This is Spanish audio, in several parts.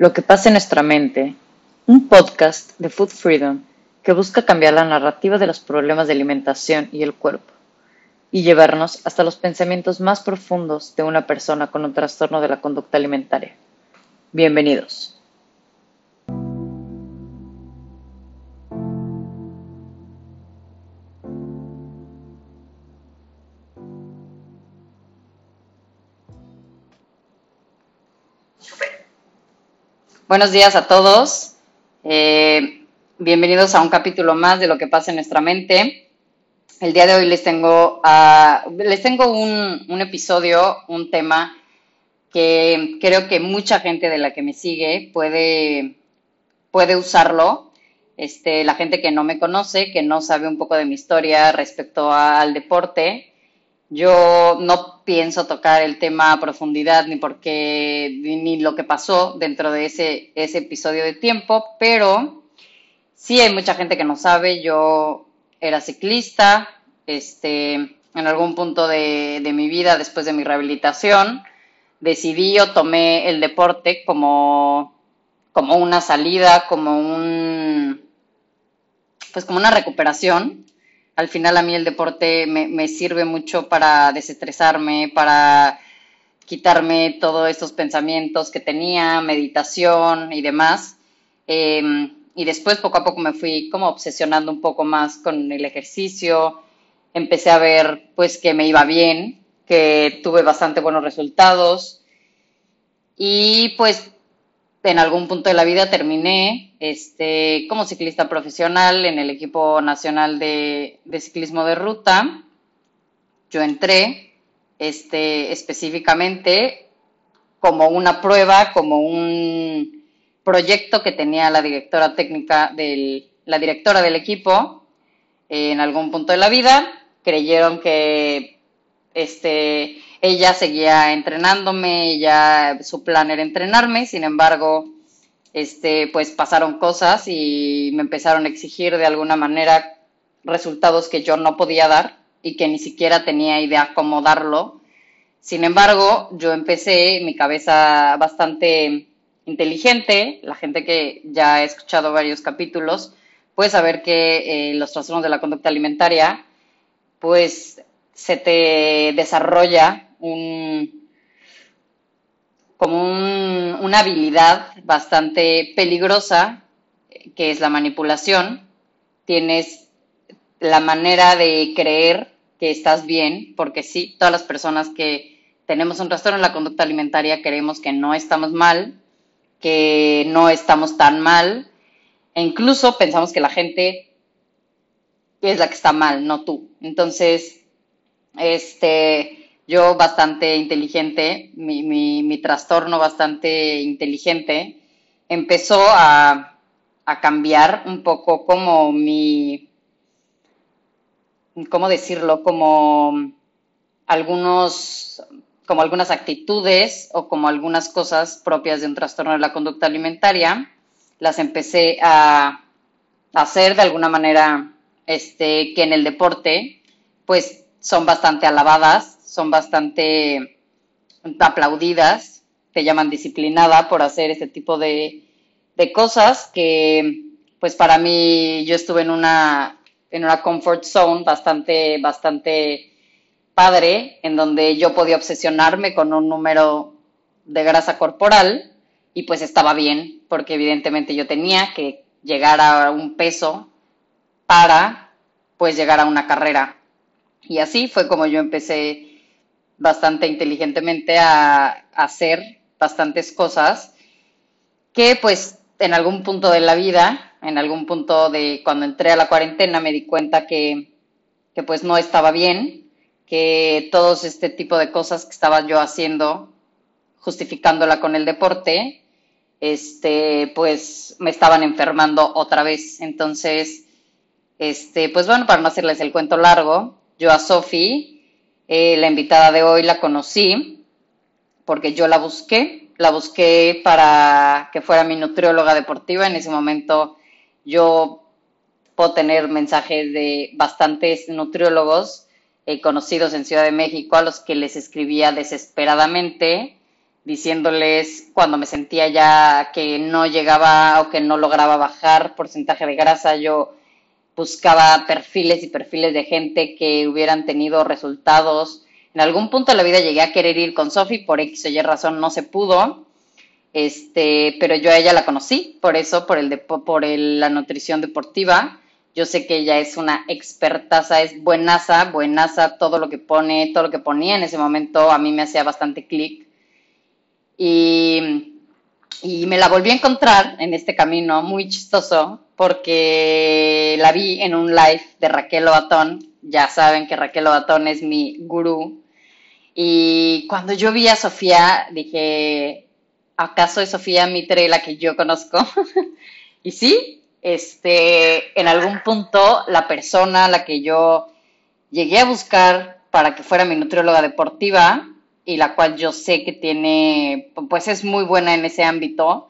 Lo que pasa en nuestra mente, un podcast de Food Freedom que busca cambiar la narrativa de los problemas de alimentación y el cuerpo y llevarnos hasta los pensamientos más profundos de una persona con un trastorno de la conducta alimentaria. Bienvenidos. Buenos días a todos. Eh, bienvenidos a un capítulo más de lo que pasa en nuestra mente. El día de hoy les tengo, les tengo un, un, episodio, un tema que creo que mucha gente de la que me sigue puede, puede usarlo. Este, la gente que no me conoce, que no sabe un poco de mi historia respecto al deporte, yo no pienso tocar el tema a profundidad ni porque ni lo que pasó dentro de ese, ese episodio de tiempo, pero sí hay mucha gente que no sabe. Yo era ciclista, este, en algún punto de, de mi vida, después de mi rehabilitación, decidí o tomé el deporte como, como una salida, como un, pues como una recuperación al final a mí el deporte me, sirve mucho para desestresarme, para quitarme todos estos pensamientos que tenía, meditación y demás. Em, y después poco a poco me fui como obsesionando un poco más con el ejercicio. Empecé a ver pues que me iba bien, que tuve bastante buenos resultados. Y pues en algún punto de la vida terminé este, como ciclista profesional en el equipo nacional de, ciclismo de ruta. Yo entré este, específicamente como una prueba, como un proyecto que tenía la directora técnica del, la directora del equipo en algún punto de la vida. Creyeron que este, ella seguía entrenándome, ella, su plan era entrenarme, sin embargo, este, pues pasaron cosas y me empezaron a exigir de alguna manera resultados que yo no podía dar y que ni siquiera tenía idea cómo darlo. Sin embargo, yo empecé mi cabeza bastante inteligente, la gente que ya ha escuchado varios capítulos puede saber que eh, los trastornos de la conducta alimentaria, pues se te desarrolla un, como una habilidad bastante peligrosa, que es la manipulación. Tienes la manera de creer que estás bien, porque sí, todas las personas que tenemos un trastorno en la conducta alimentaria creemos que no estamos mal, que no estamos tan mal, e incluso pensamos que la gente es la que está mal, no tú. Entonces, este, yo bastante inteligente, mi, mi, trastorno bastante inteligente, empezó a, a, cambiar un poco como mi, ¿cómo decirlo? Como algunos, como algunas actitudes o como algunas cosas propias de un trastorno de la conducta alimentaria, las empecé a, hacer de alguna manera, este, que en el deporte, pues son bastante alabadas, son bastante aplaudidas, te llaman disciplinada por hacer este tipo de, cosas que pues para mí yo estuve en una, en una comfort zone bastante, bastante padre, en donde yo podía obsesionarme con un número de grasa corporal y pues estaba bien, porque evidentemente yo tenía que llegar a un peso para pues llegar a una carrera. Y así fue como yo empecé bastante inteligentemente a, hacer bastantes cosas que pues en algún punto de la vida, en algún punto de cuando entré a la cuarentena me di cuenta que, que pues no estaba bien, que todos este tipo de cosas que estaba yo haciendo, justificándola con el deporte, este, pues me estaban enfermando otra vez. Entonces, este, pues bueno, para no hacerles el cuento largo, yo a Sofi eh, la invitada de hoy la conocí porque yo la busqué, la busqué para que fuera mi nutrióloga deportiva. En ese momento yo puedo tener mensajes de bastantes nutriólogos eh, conocidos en Ciudad de México a los que les escribía desesperadamente diciéndoles cuando me sentía ya que no llegaba o que no lograba bajar porcentaje de grasa, yo buscaba perfiles y perfiles de gente que hubieran tenido resultados. En algún punto de la vida llegué a querer ir con Sofi, por X o Y razón no se pudo, este, pero yo a ella la conocí, por eso, por, el por la nutrición deportiva. Yo sé que ella es una expertaza, es buenaza, buenaza, todo lo que pone, todo lo que ponía en ese momento a mí me hacía bastante clic. Y, y me la volví a encontrar en este camino muy chistoso porque la vi en un live de Raquel Ovatón. Ya saben que Raquel Ovatón es mi gurú. Y cuando yo vi a Sofía, dije, ¿acaso es Sofía Mitre la que yo conozco? y sí, este, en algún punto la persona a la que yo llegué a buscar para que fuera mi nutrióloga deportiva y la cual yo sé que tiene, pues es muy buena en ese ámbito,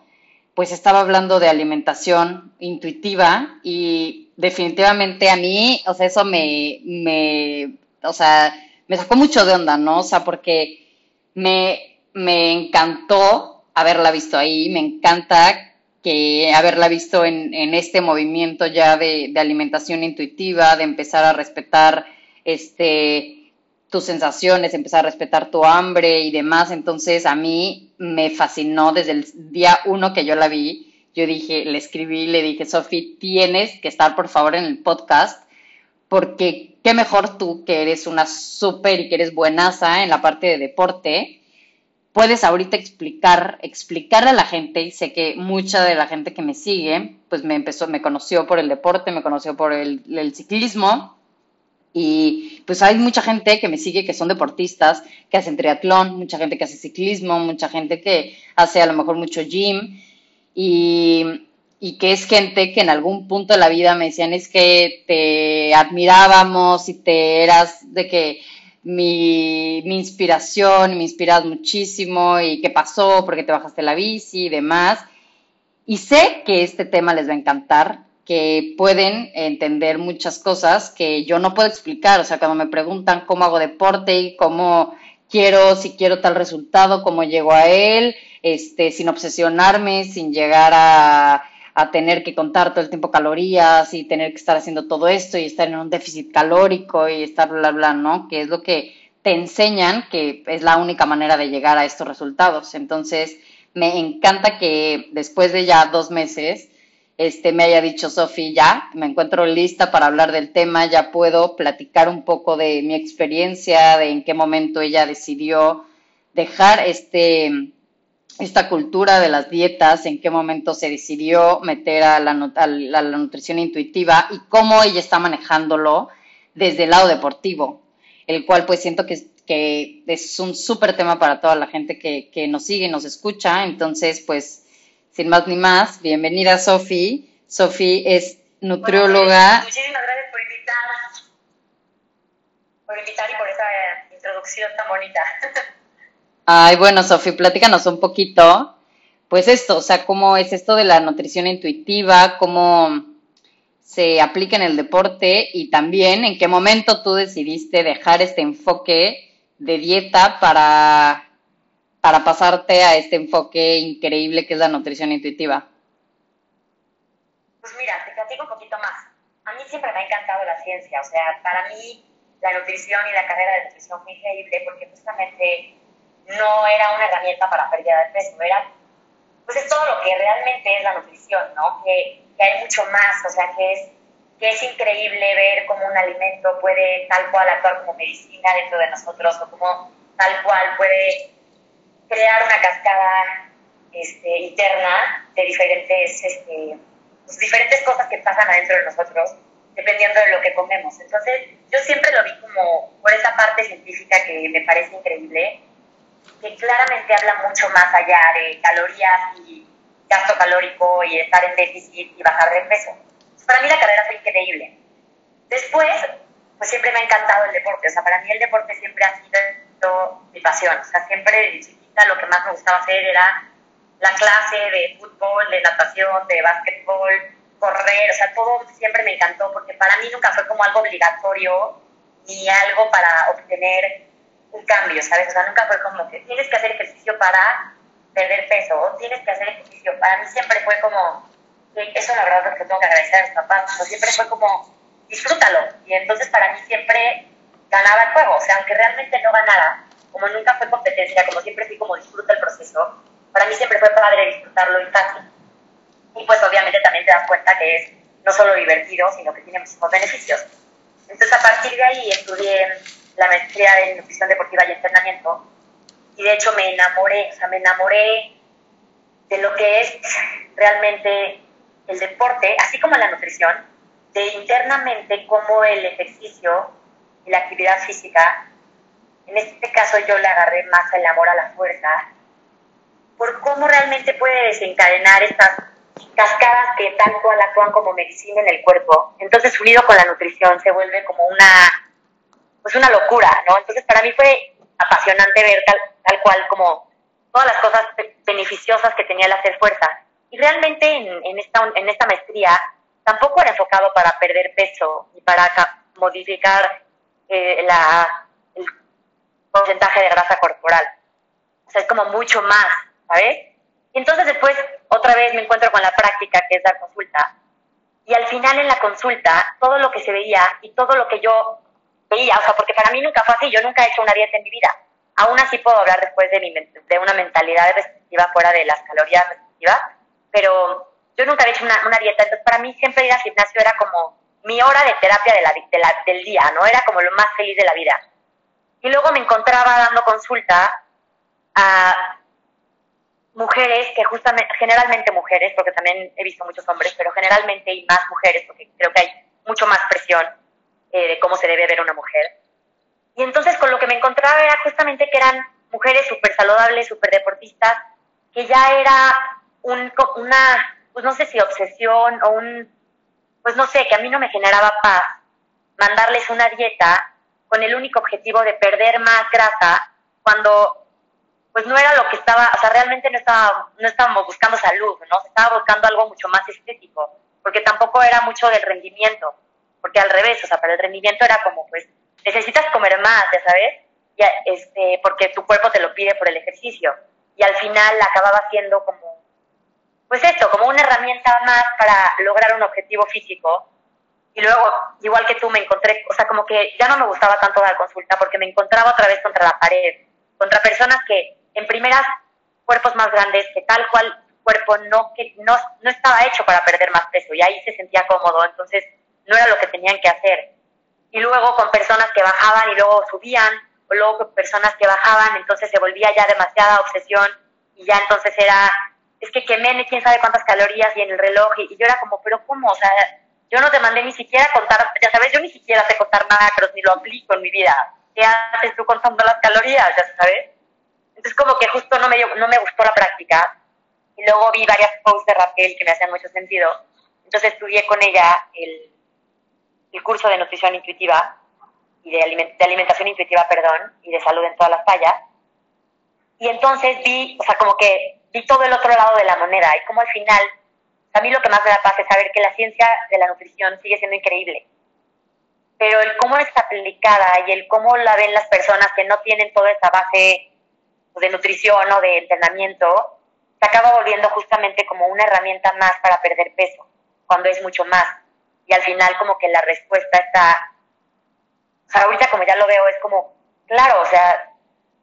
pues estaba hablando de alimentación intuitiva y definitivamente a mí, o sea, eso me, me, o sea, me sacó mucho de onda, ¿no? O sea, porque me, me encantó haberla visto ahí, me encanta que haberla visto en, en este movimiento ya de, de alimentación intuitiva, de empezar a respetar este tus sensaciones, empezar a respetar tu hambre y demás. Entonces a mí me fascinó desde el día uno que yo la vi. Yo dije, le escribí, le dije, Sofi, tienes que estar por favor en el podcast porque qué mejor tú que eres una súper y que eres buenaza en la parte de deporte. Puedes ahorita explicar, explicarle a la gente, y sé que mucha de la gente que me sigue, pues me empezó, me conoció por el deporte, me conoció por el, el ciclismo, y pues hay mucha gente que me sigue que son deportistas, que hacen triatlón, mucha gente que hace ciclismo, mucha gente que hace a lo mejor mucho gym y, y que es gente que en algún punto de la vida me decían es que te admirábamos y te eras de que mi, mi inspiración, me inspiras muchísimo y qué pasó, porque te bajaste la bici y demás. Y sé que este tema les va a encantar que pueden entender muchas cosas que yo no puedo explicar. O sea, cuando me preguntan cómo hago deporte y cómo quiero, si quiero tal resultado, cómo llego a él, este, sin obsesionarme, sin llegar a, a tener que contar todo el tiempo calorías y tener que estar haciendo todo esto y estar en un déficit calórico y estar bla, bla, ¿no? Que es lo que te enseñan que es la única manera de llegar a estos resultados. Entonces, me encanta que después de ya dos meses, este, me haya dicho Sofi, ya me encuentro lista para hablar del tema, ya puedo platicar un poco de mi experiencia, de en qué momento ella decidió dejar este, esta cultura de las dietas, en qué momento se decidió meter a la, nutrición intuitiva y cómo ella está manejándolo desde el lado deportivo, el cual pues siento que, que es un súper tema para toda la gente que, que nos sigue y nos escucha, entonces pues sin más ni más, bienvenida Sofi. Sofi es nutrióloga. muchísimas gracias por invitar, por invitar y por esa introducción tan bonita. Ay, bueno, Sofi, platícanos un poquito, pues esto, o sea, cómo es esto de la nutrición intuitiva, cómo se aplica en el deporte y también en qué momento tú decidiste dejar este enfoque de dieta para para pasarte a este enfoque increíble que es la nutrición intuitiva? Pues mira, te platico un poquito más. A mí siempre me ha encantado la ciencia, o sea, para mí la nutrición y la carrera de nutrición fue increíble porque justamente no era una herramienta para pérdida de peso, era, pues es todo lo que realmente es la nutrición, ¿no? Que, que hay mucho más, o sea, que es, que es increíble ver cómo un alimento puede tal cual actuar como medicina dentro de nosotros o como tal cual puede crear una cascada este, interna de diferentes, este, pues, diferentes cosas que pasan adentro de nosotros, dependiendo de lo que comemos. Entonces, yo siempre lo vi como por esa parte científica que me parece increíble, que claramente habla mucho más allá de calorías y gasto calórico y estar en déficit y bajar de peso. Para mí la carrera fue increíble. Después, pues siempre me ha encantado el deporte. O sea, para mí el deporte siempre ha sido mi pasión. O sea, siempre lo que más me gustaba hacer era la clase de fútbol, de natación, de básquetbol, correr, o sea, todo siempre me encantó porque para mí nunca fue como algo obligatorio ni algo para obtener un cambio, ¿sabes? O sea, nunca fue como que tienes que hacer ejercicio para perder peso o tienes que hacer ejercicio. Para mí siempre fue como, eso la verdad es que tengo que agradecer a mis papás, pero siempre fue como, disfrútalo. Y entonces para mí siempre ganaba el juego, o sea, aunque realmente no ganara, como nunca fue competencia, como siempre fui como disfruta el proceso, para mí siempre fue padre disfrutarlo y fácil. Y pues obviamente también te das cuenta que es no solo divertido, sino que tiene muchísimos beneficios. Entonces a partir de ahí estudié la maestría en nutrición deportiva y entrenamiento y de hecho me enamoré, o sea, me enamoré de lo que es realmente el deporte, así como la nutrición, de internamente cómo el ejercicio y la actividad física, en este caso yo le agarré más el amor a la fuerza, por cómo realmente puede desencadenar estas cascadas que cual actúan como medicina en el cuerpo. Entonces, unido con la nutrición, se vuelve como una, pues una locura, ¿no? Entonces, para mí fue apasionante ver tal, tal cual como todas las cosas beneficiosas que tenía el hacer fuerza. Y realmente en, esta, en esta maestría tampoco era enfocado para perder peso y para modificar eh, la, porcentaje de grasa corporal. O sea, es como mucho más, ¿sabes? Y entonces después otra vez me encuentro con la práctica, que es dar consulta. Y al final en la consulta, todo lo que se veía y todo lo que yo veía, o sea, porque para mí nunca fue así, yo nunca he hecho una dieta en mi vida. Aún así puedo hablar después de, una mentalidad restrictiva fuera de las calorías restrictivas, pero yo nunca había hecho una, una dieta, entonces para mí siempre ir al gimnasio era como mi hora de terapia del día, ¿no? Era como lo más feliz de la vida. Y luego me encontraba dando consulta a mujeres que justamente, generalmente mujeres, porque también he visto muchos hombres, pero generalmente y más mujeres, porque creo que hay mucho más presión eh, de cómo se debe ver una mujer. Y entonces con lo que me encontraba era justamente que eran mujeres súper saludables, súper deportistas, que ya era un, una, pues no sé si obsesión o un, pues no sé, que a mí no me generaba paz mandarles una dieta con el único objetivo de perder más grasa cuando pues no era lo que estaba, o sea, realmente no, estaba, no estábamos buscando salud, ¿no? Se estaba buscando algo mucho más estético, porque tampoco era mucho del rendimiento, porque al revés, o sea, para el rendimiento era como, pues, necesitas comer más, ya sabes, este, porque tu cuerpo te lo pide por el ejercicio, y al final acababa siendo como, pues esto, como una herramienta más para lograr un objetivo físico, y luego, igual que tú, me encontré, o sea, como que ya no me gustaba tanto dar consulta porque me encontraba otra vez contra la pared, contra personas que en primeras cuerpos más grandes que tal cual cuerpo no, que no, no estaba hecho para perder más peso y ahí se sentía cómodo, entonces no era lo que tenían que hacer. Y luego con personas que bajaban y luego subían, o luego con personas que bajaban, entonces se volvía ya demasiada obsesión y ya entonces era, es que quemé quién sabe cuántas calorías y en el reloj y, yo era como, pero ¿cómo? O sea, yo no te mandé ni siquiera contar, ya sabes, yo ni siquiera sé contar macros ni lo aplico en mi vida. ¿Qué haces tú contando las calorías? Ya sabes. Entonces como que justo no me, no me gustó la práctica. Y luego vi varias posts de Raquel que me hacían mucho sentido. Entonces estudié con ella el, el curso de nutrición intuitiva y de, de, alimentación intuitiva, perdón, y de salud en todas las tallas. Y entonces vi, o sea, como que vi todo el otro lado de la moneda y como al final, a mí lo que más me da paz es saber que la ciencia de la nutrición sigue siendo increíble. Pero el cómo es aplicada y el cómo la ven las personas que no tienen toda esa base de nutrición o de entrenamiento, se acaba volviendo justamente como una herramienta más para perder peso, cuando es mucho más. Y al final como que la respuesta está, o sea, ahorita como ya lo veo, es como, claro, o sea,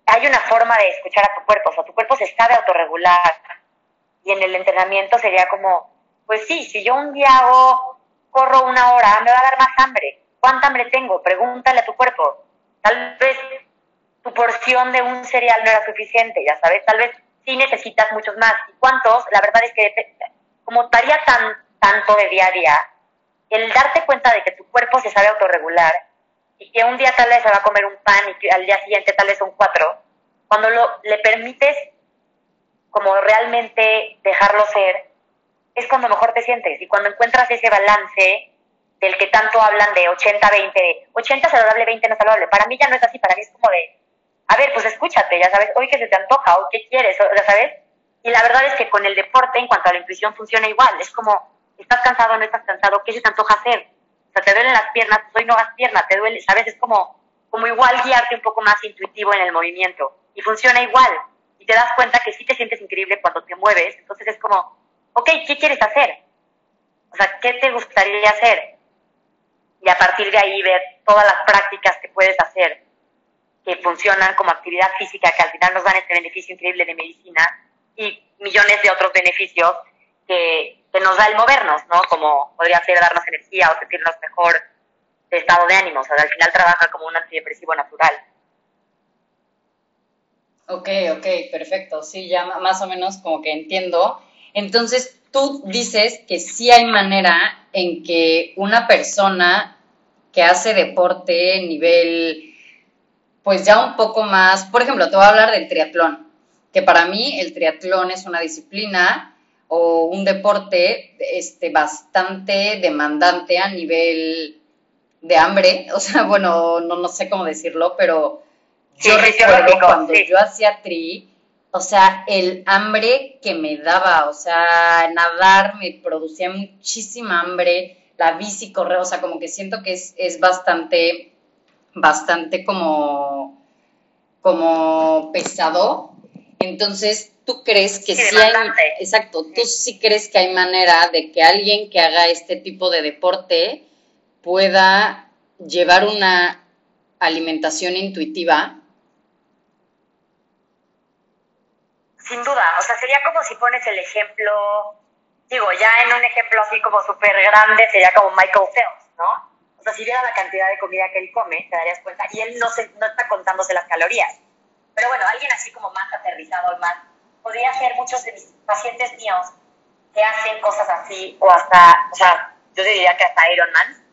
hay una forma de escuchar a tu cuerpo, o sea, tu cuerpo se sabe autorregular. Y en el entrenamiento sería como, pues sí, si yo un día hago, corro una hora, me va a dar más hambre. ¿Cuánta hambre tengo? Pregúntale a tu cuerpo. Tal vez tu porción de un cereal no era suficiente, ya sabes, tal vez sí necesitas muchos más. ¿Y cuántos? La verdad es que como estaría tan, tanto de día a día, el darte cuenta de que tu cuerpo se sabe autorregular y que un día tal vez se va a comer un pan y que al día siguiente tal vez son cuatro, cuando lo, le permites como realmente dejarlo ser, es cuando mejor te sientes. Y cuando encuentras ese balance del que tanto hablan de 80-20, 80 saludable, 20 no saludable, para mí ya no es así, para mí es como de a ver, pues escúchate, ya sabes, hoy que se te antoja, o qué quieres, ya sabes. Y la verdad es que con el deporte, en cuanto a la intuición, funciona igual. Es como, estás cansado no estás cansado, ¿qué se te antoja hacer? O sea, te duelen las piernas, pues hoy no hagas pierna, te duele, ¿sabes? Es como, como igual guiarte un poco más intuitivo en el movimiento. Y funciona igual. Y te das cuenta que sí te sientes increíble cuando te mueves. Entonces es como, ok, ¿qué quieres hacer? O sea, ¿qué te gustaría hacer? Y a partir de ahí ver todas las prácticas que puedes hacer que funcionan como actividad física, que al final nos dan este beneficio increíble de medicina y millones de otros beneficios que, nos da el movernos, ¿no? Como podría ser darnos energía o sentirnos mejor de estado de ánimo. O sea, al final trabaja como un antidepresivo natural. Ok, ok, perfecto. Sí, ya más o menos como que entiendo. Entonces, tú dices que sí hay manera en que una persona que hace deporte nivel, pues ya un poco más, por ejemplo, te voy a hablar del triatlón, que para mí el triatlón es una disciplina o un deporte este, bastante demandante a nivel de hambre, o sea, bueno, no, no sé cómo decirlo, pero yo recuerdo cuando yo hacía tri, o sea, el hambre que me daba, o sea, nadar me producía muchísima hambre, la bici, correr, o sea, como que siento que es, es bastante, bastante como, como pesado. Entonces, ¿tú crees que sí, hay, exacto, tú sí crees que hay manera de que alguien que haga este tipo de deporte pueda llevar una alimentación intuitiva? Sin duda, o sea, sería como si pones el ejemplo, digo, ya en un ejemplo así como súper grande, sería como Michael Phelps, ¿no? O sea, si viera la cantidad de comida que él come, te darías cuenta, y él no, se, no está contándose las calorías. Pero bueno, alguien así como más aterrizado, más, podría ser muchos de mis pacientes míos que hacen cosas así, o hasta, o sea, yo diría que hasta Ironman,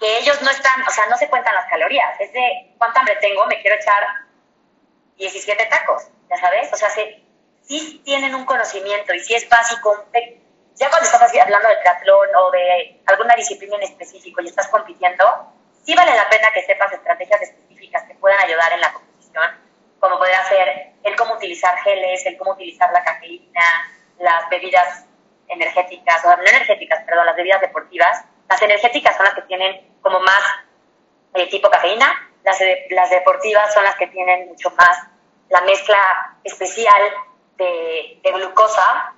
que ellos no están, o sea, no se cuentan las calorías, es de cuánta hambre tengo, me quiero echar 17 tacos, ya sabes, o sea, sí, tienen un conocimiento y si es básico, ya cuando estás hablando de triatlón o de alguna disciplina en específico y estás compitiendo, sí vale la pena que sepas estrategias específicas que puedan ayudar en la competición, como puede ser el cómo utilizar geles, el cómo utilizar la cafeína, las bebidas energéticas, o no energéticas, perdón, las bebidas deportivas, las energéticas son las que tienen como más eh, tipo cafeína, las, las deportivas son las que tienen mucho más la mezcla especial de, glucosa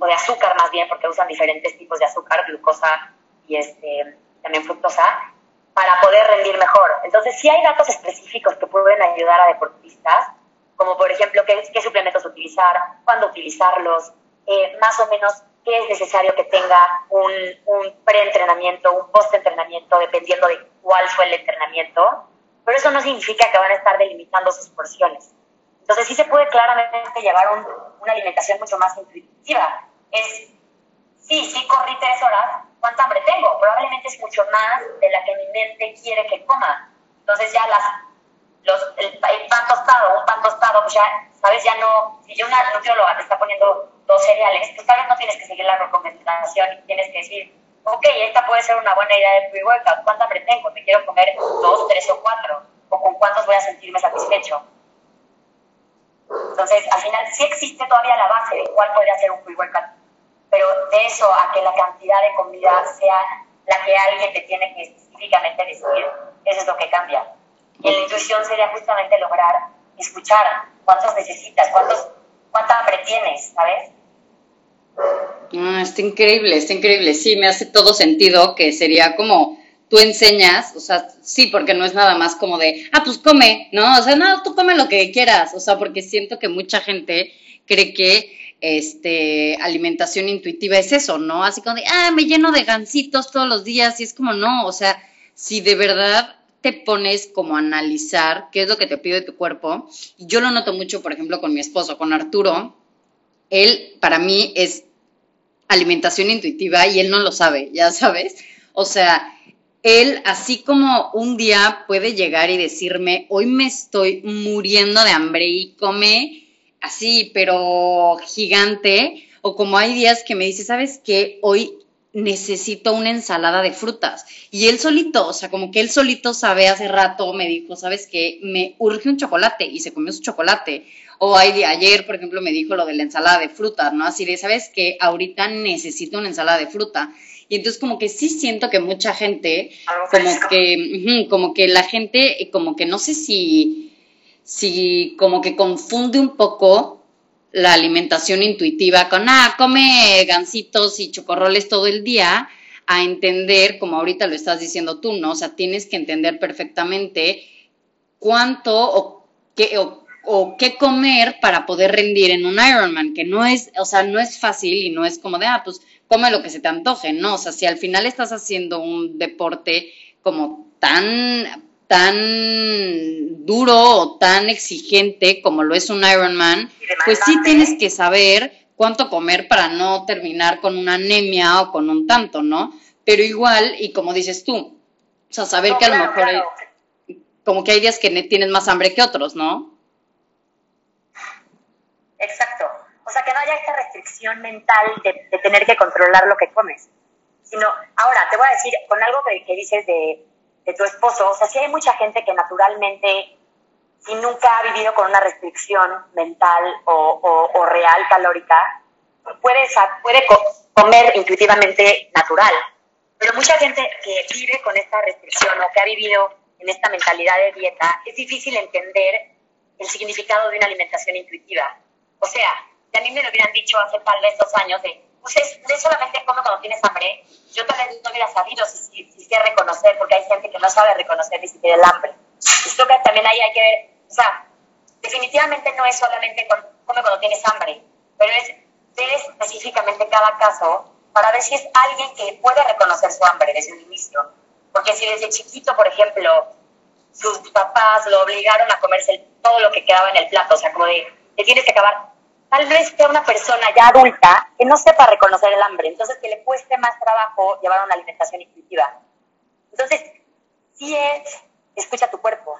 o de azúcar más bien, porque usan diferentes tipos de azúcar, glucosa y este, también fructosa, para poder rendir mejor. Entonces, sí hay datos específicos que pueden ayudar a deportistas, como por ejemplo qué, qué suplementos utilizar, cuándo utilizarlos, eh, más o menos qué es necesario que tenga un, un pre-entrenamiento, un post-entrenamiento, dependiendo de cuál fue el entrenamiento, pero eso no significa que van a estar delimitando sus porciones. Entonces sí se puede claramente llevar una alimentación mucho más intuitiva. Es, sí, sí corrí tres horas, ¿cuánta hambre tengo? Probablemente es mucho más de la que mi mente quiere que coma. Entonces ya las, los, el, pan tostado, un pan tostado, pues ya, ¿sabes? Ya no, si yo una nutrióloga te está poniendo dos cereales, pues tal vez no tienes que seguir la recomendación y tienes que decir, ok, esta puede ser una buena idea de pre-workout, ¿cuánta hambre tengo? ¿Te quiero comer dos, tres o cuatro? ¿O con cuántos voy a sentirme satisfecho? Entonces, al final sí existe todavía la base de cuál podría ser un pre-workout, pero de eso a que la cantidad de comida sea la que alguien te tiene que específicamente decidir, eso es lo que cambia. Y la intuición sería justamente lograr escuchar cuántos necesitas, cuántos, cuánta hambre tienes, ¿sabes? Ah, está increíble, está increíble. Sí, me hace todo sentido que sería como tú enseñas, o sea, sí, porque no es nada más como de, ah, pues come, ¿no? O sea, no, tú come lo que quieras, o sea, porque siento que mucha gente cree que este alimentación intuitiva es eso, ¿no? Así como de, ah, me lleno de gancitos todos los días y es como no, o sea, si de verdad te pones como a analizar qué es lo que te pide tu cuerpo, y yo lo noto mucho, por ejemplo, con mi esposo, con Arturo, él para mí es alimentación intuitiva y él no lo sabe, ya sabes, o sea, él, así como un día puede llegar y decirme, hoy me estoy muriendo de hambre y come así, pero gigante, o como hay días que me dice, ¿sabes qué? Hoy necesito una ensalada de frutas. Y él solito, o sea, como que él solito sabe, hace rato me dijo, ¿sabes qué? Me urge un chocolate y se comió su chocolate. O hay, ayer, por ejemplo, me dijo lo de la ensalada de frutas, ¿no? Así de, ¿sabes qué? Ahorita necesito una ensalada de fruta. Y entonces como que sí siento que mucha gente, como que, como que la gente, como que no sé si, si como que confunde un poco la alimentación intuitiva con, ah, come gansitos y chocorroles todo el día, a entender, como ahorita lo estás diciendo tú, ¿no? O sea, tienes que entender perfectamente cuánto o qué, o, qué comer para poder rendir en un Ironman, que no es, o sea, no es fácil y no es como de, ah, pues come lo que se te antoje, ¿no? O sea, si al final estás haciendo un deporte como tan tan duro o tan exigente como lo es un Ironman, pues sí tienes que saber cuánto comer para no terminar con una anemia o con un tanto, ¿no? Pero igual, y como dices tú, o sea, saber que a lo mejor como que hay días que tienes más hambre que otros, ¿no? Exacto. O sea, que no haya esta restricción mental de, tener que controlar lo que comes. Sino, ahora, te voy a decir, con algo que dices de de tu esposo, o sea, sí hay mucha gente que naturalmente, si nunca ha vivido con una restricción mental o, o, real calórica, puede, puede comer intuitivamente natural. Pero mucha gente que vive con esta restricción o que ha vivido en esta mentalidad de dieta, es difícil entender el significado de una alimentación intuitiva. O sea, si a mí me lo hubieran dicho hace tal vez dos años de, pues es, solamente come cuando tienes hambre, yo tal vez no hubiera sabido si, si, si, reconocer, porque hay gente que no sabe reconocer ni siquiera el hambre. Y creo que también ahí hay que ver, o sea, definitivamente no es solamente come cuando tienes hambre, pero es ver específicamente cada caso para ver si es alguien que puede reconocer su hambre desde el inicio. Porque si desde chiquito, por ejemplo, sus papás lo obligaron a comerse todo lo que quedaba en el plato, o sea, como de, te tienes que acabar tal vez sea una persona ya adulta que no sepa reconocer el hambre, entonces que le cueste más trabajo llevar una alimentación intuitiva. Entonces, sí es, escucha tu cuerpo,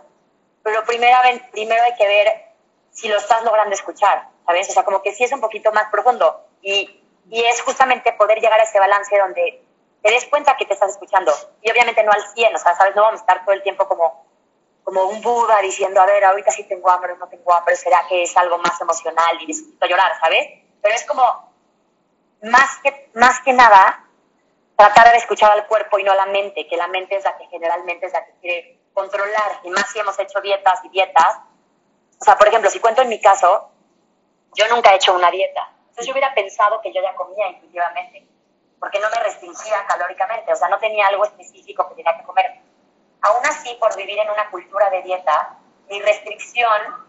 pero primero, primero hay que ver si lo estás logrando escuchar, ¿sabes? O sea, como que sí es un poquito más profundo y, y es justamente poder llegar a ese balance donde te des cuenta que te estás escuchando y obviamente no al 100, o sea, ¿sabes? No vamos a estar todo el tiempo como como un Buda diciendo, a ver, ahorita sí tengo hambre, no tengo hambre, será que es algo más emocional y necesito llorar, ¿sabes? Pero es como, más que, más que nada, tratar de escuchar al cuerpo y no a la mente, que la mente es la que generalmente es la que quiere controlar, y más si hemos hecho dietas y dietas. O sea, por ejemplo, si cuento en mi caso, yo nunca he hecho una dieta. Entonces yo hubiera pensado que yo ya comía intuitivamente, porque no me restringía calóricamente, o sea, no tenía algo específico que tenía que comer Aún así, por vivir en una cultura de dieta, mi restricción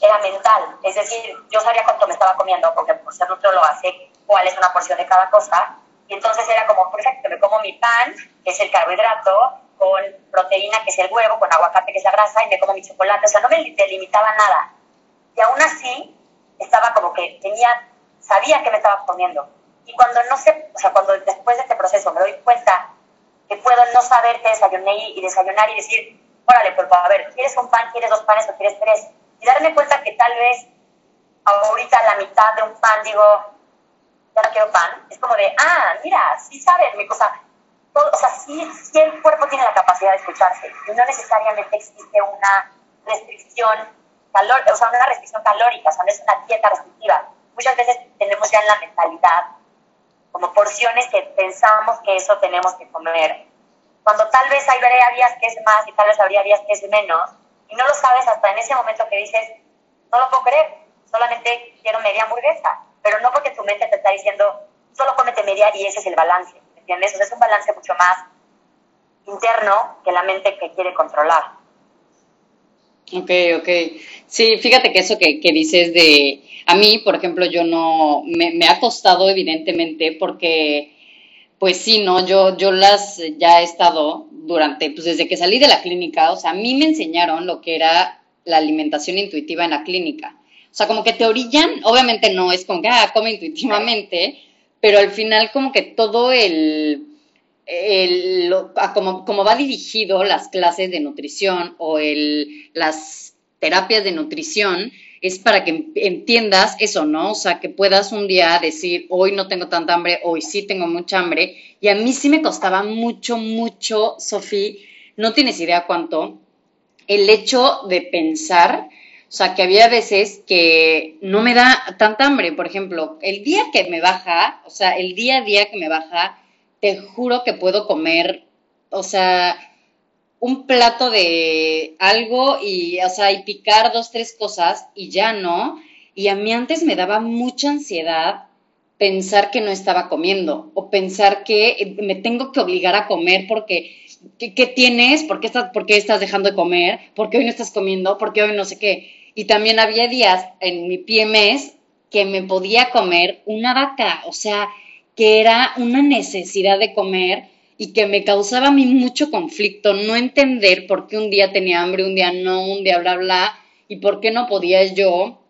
era mental. Es decir, yo sabía cuánto me estaba comiendo, porque por ser lo sé cuál es una porción de cada cosa. Y entonces era como, perfecto, me como mi pan, que es el carbohidrato, con proteína, que es el huevo, con aguacate, que es la grasa, y me como mi chocolate. O sea, no me delimitaba nada. Y aún así, estaba como que tenía, sabía que me estaba comiendo. Y cuando no sé, o sea, cuando después de este proceso me doy cuenta que puedo no saber qué desayuné y desayunar y decir, órale, pues a ver, ¿quieres un pan, quieres dos panes o quieres tres? Y darme cuenta que tal vez ahorita la mitad de un pan digo, ya no quiero pan, es como de, ah, mira, sí sabes mi cosa. o sea, sí, sí, el cuerpo tiene la capacidad de escucharse y no necesariamente existe una restricción calórica, o sea, una restricción calórica, o sea, no es una dieta restrictiva. Muchas veces tenemos ya en la mentalidad como porciones que pensamos que eso tenemos que comer, cuando tal vez hay días que es más y tal vez habría días que es menos, y no lo sabes hasta en ese momento que dices, no lo puedo creer, solamente quiero media hamburguesa, pero no porque tu mente te está diciendo, solo cómete media y ese es el balance, ¿entiendes? O sea, es un balance mucho más interno que la mente que quiere controlar. Ok, ok. Sí, fíjate que eso que, que dices de, a mí, por ejemplo, yo no, me, ha costado evidentemente porque, pues sí, ¿no? Yo, yo las ya he estado durante, pues desde que salí de la clínica, o sea, a mí me enseñaron lo que era la alimentación intuitiva en la clínica. O sea, como que te orillan, obviamente no es como que, ah, come intuitivamente, pero al final como que todo el, el, como, como, va dirigido las clases de nutrición o el, las terapias de nutrición, es para que entiendas eso, ¿no? O sea, que puedas un día decir, hoy no tengo tanta hambre, hoy sí tengo mucha hambre. Y a mí sí me costaba mucho, mucho, Sofía, no tienes idea cuánto, el hecho de pensar, o sea, que había veces que no me da tanta hambre. Por ejemplo, el día que me baja, o sea, el día a día que me baja te juro que puedo comer, o sea, un plato de algo y, o sea, y picar dos, tres cosas y ya no. Y a mí antes me daba mucha ansiedad pensar que no estaba comiendo o pensar que me tengo que obligar a comer porque ¿qué, tienes? ¿Por qué, estás, ¿Por qué estás dejando de comer? ¿Por qué hoy no estás comiendo? ¿Por qué hoy no sé qué? Y también había días en mi PMS que me podía comer una vaca, o sea, que era una necesidad de comer y que me causaba a mí mucho conflicto no entender por qué un día tenía hambre, un día no, un día bla, bla, y por qué no podía yo,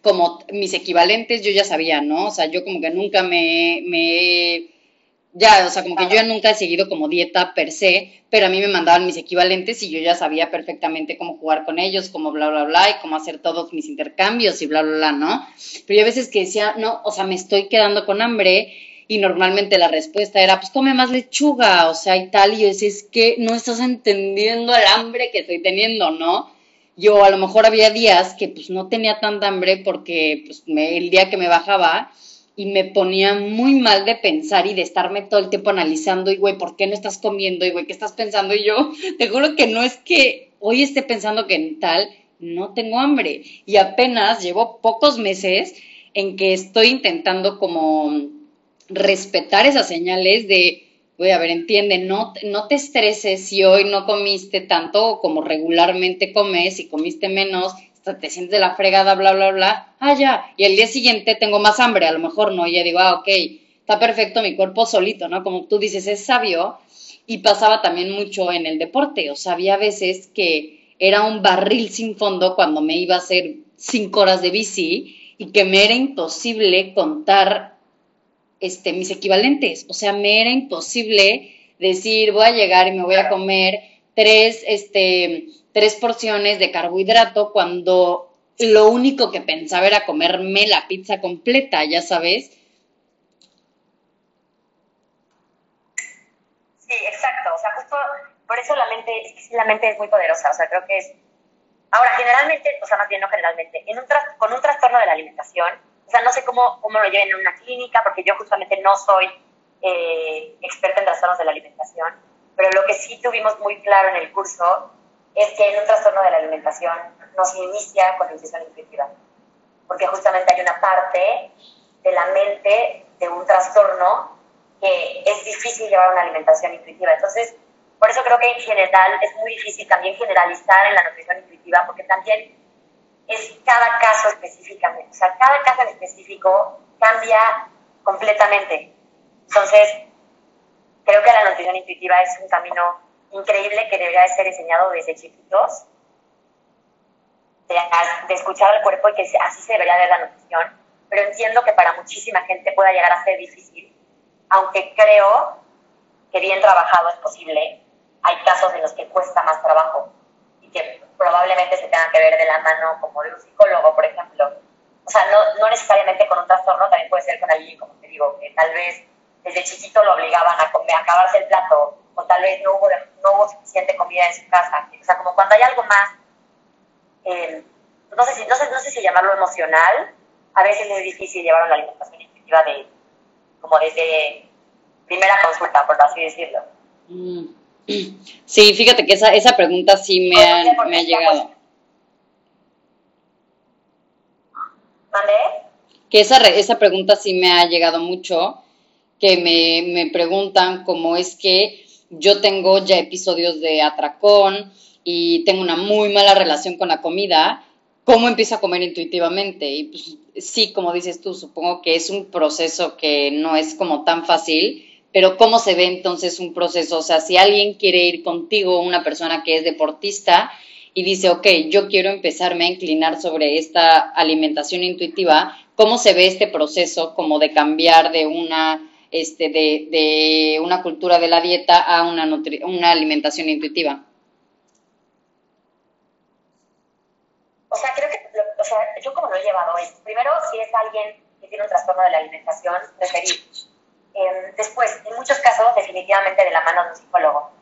como mis equivalentes, yo ya sabía, ¿no? O sea, yo como que nunca me, me ya, o sea, como que yo nunca he seguido como dieta per se, pero a mí me mandaban mis equivalentes y yo ya sabía perfectamente cómo jugar con ellos, cómo bla, bla, bla, y cómo hacer todos mis intercambios y bla, bla, bla, ¿no? Pero yo a veces que decía, no, o sea, me estoy quedando con hambre y normalmente la respuesta era, pues come más lechuga, o sea, y tal, y yo decía, es que no estás entendiendo el hambre que estoy teniendo, ¿no? Yo a lo mejor había días que pues no tenía tanta hambre porque pues el día que me bajaba y me ponía muy mal de pensar y de estarme todo el tiempo analizando y, güey, ¿por qué no estás comiendo? Y, güey, ¿qué estás pensando? Y yo, te juro que no es que hoy esté pensando que en tal, no tengo hambre. Y apenas llevo pocos meses en que estoy intentando como respetar esas señales de, güey, a ver, entiende, no, no te estreses si hoy no comiste tanto como regularmente comes, y comiste menos, te sientes de la fregada, bla, bla, bla, ah, y el día siguiente tengo más hambre, a lo mejor no, y ya digo, ah, ok, está perfecto mi cuerpo solito, ¿no? Como tú dices, es sabio, y pasaba también mucho en el deporte, o sea, había veces que era un barril sin fondo cuando me iba a hacer cinco horas de bici y que me era imposible contar este, mis equivalentes, o sea, me era imposible decir, voy a llegar y me voy a comer tres, este, tres porciones de carbohidrato cuando lo único que pensaba era comerme la pizza completa, ya sabes. Sí, exacto. O sea, justo por eso la mente, la mente es muy poderosa. O sea, creo que es. Ahora, generalmente, o sea, más bien no generalmente, en un con un trastorno de la alimentación, o sea, no sé cómo, cómo lo lleven en una clínica, porque yo justamente no soy eh, experta en trastornos de la alimentación, pero lo que sí tuvimos muy claro en el curso es que en un trastorno de la alimentación no se inicia con la intuición intuitiva, porque justamente hay una parte de la mente de un trastorno que es difícil llevar una alimentación intuitiva. Entonces, por eso creo que en general es muy difícil también generalizar en la nutrición intuitiva, porque también es cada caso específicamente, o sea, cada caso específico cambia completamente. Entonces, creo que la nutrición intuitiva es un camino increíble que debería de ser enseñado desde chiquitos, de, escuchar al cuerpo y que así se debería ver la nutrición, pero entiendo que para muchísima gente pueda llegar a ser difícil, aunque creo que bien trabajado es posible, hay casos en los que cuesta más trabajo y que probablemente se tengan que ver de la mano como de un psicólogo, por ejemplo. O sea, no, no necesariamente con un trastorno, también puede ser con alguien, como te digo, que tal vez desde chiquito lo obligaban a, comer, a acabarse el plato o tal vez no hubo, no hubo suficiente comida en su casa. O sea, como cuando hay algo más, eh, no, sé si, no, sé, no sé si llamarlo emocional, a veces es difícil llevar una alimentación intuitiva de, como desde primera consulta, por así decirlo. Mm. Sí, fíjate que esa, esa pregunta sí me, ha, me ha llegado. ¿Mandé? Que esa, esa pregunta sí me ha llegado mucho, que me, me preguntan cómo es que yo tengo ya episodios de atracón y tengo una muy mala relación con la comida, ¿cómo empiezo a comer intuitivamente? Y pues sí, como dices tú, supongo que es un proceso que no es como tan fácil, pero ¿cómo se ve entonces un proceso? O sea, si alguien quiere ir contigo, una persona que es deportista, y dice, ok, yo quiero empezarme a inclinar sobre esta alimentación intuitiva, ¿cómo se ve este proceso como de cambiar de una este, de, de una cultura de la dieta a una, una alimentación intuitiva? O sea, creo que, o sea, yo como lo he llevado es, primero, si es alguien que tiene un trastorno de la alimentación, referir. Eh, después, en muchos casos, definitivamente de la mano de un psicólogo,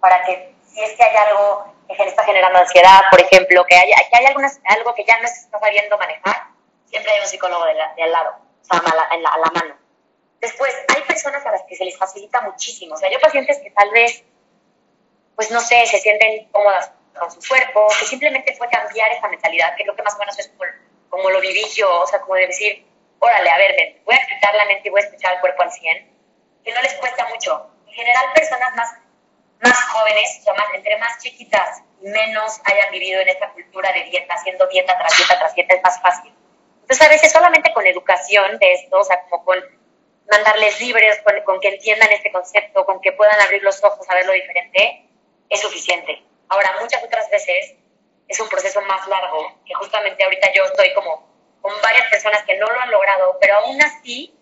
para que si es que hay algo que está generando ansiedad, por ejemplo, que hay, que hay algunas, algo que ya no se está sabiendo manejar, siempre hay un psicólogo de, al lado, o sea, a la, a la mano. Después, hay personas a las que se les facilita muchísimo. O sea, yo pacientes que tal vez, pues no sé, se sienten cómodas con su cuerpo, que simplemente fue cambiar esta mentalidad, que creo que más o menos es como, como lo viví yo, o sea, como de decir, órale, a ver, voy a quitar la mente y voy a escuchar al cuerpo al 100, que no les cuesta mucho. En general, personas más, más jóvenes, o sea, más, entre más chiquitas y menos hayan vivido en esta cultura de dieta, haciendo dieta tras dieta tras dieta, es más fácil. Entonces, a veces solamente con educación de esto, o sea, como con mandarles libres, con, con que entiendan este concepto, con que puedan abrir los ojos a ver lo diferente, es suficiente. Ahora, muchas otras veces es un proceso más largo, que justamente ahorita yo estoy como con varias personas que no lo han logrado, pero aún así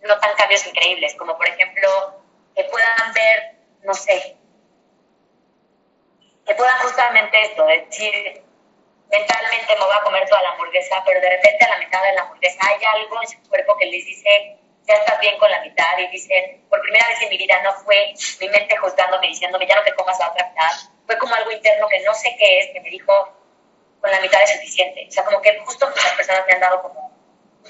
notan cambios increíbles, como por ejemplo que puedan ver, no sé, que puedan justamente esto, decir, mentalmente me voy a comer toda la hamburguesa, pero de repente a la mitad de la hamburguesa hay algo en su cuerpo que les dice, ya estás bien con la mitad, y dicen, por primera vez en mi vida no fue mi mente juzgándome, diciéndome, ya no te comas la otra mitad, fue como algo interno que no sé qué es, que me dijo, con la mitad es suficiente. O sea, como que justo muchas personas me han dado como,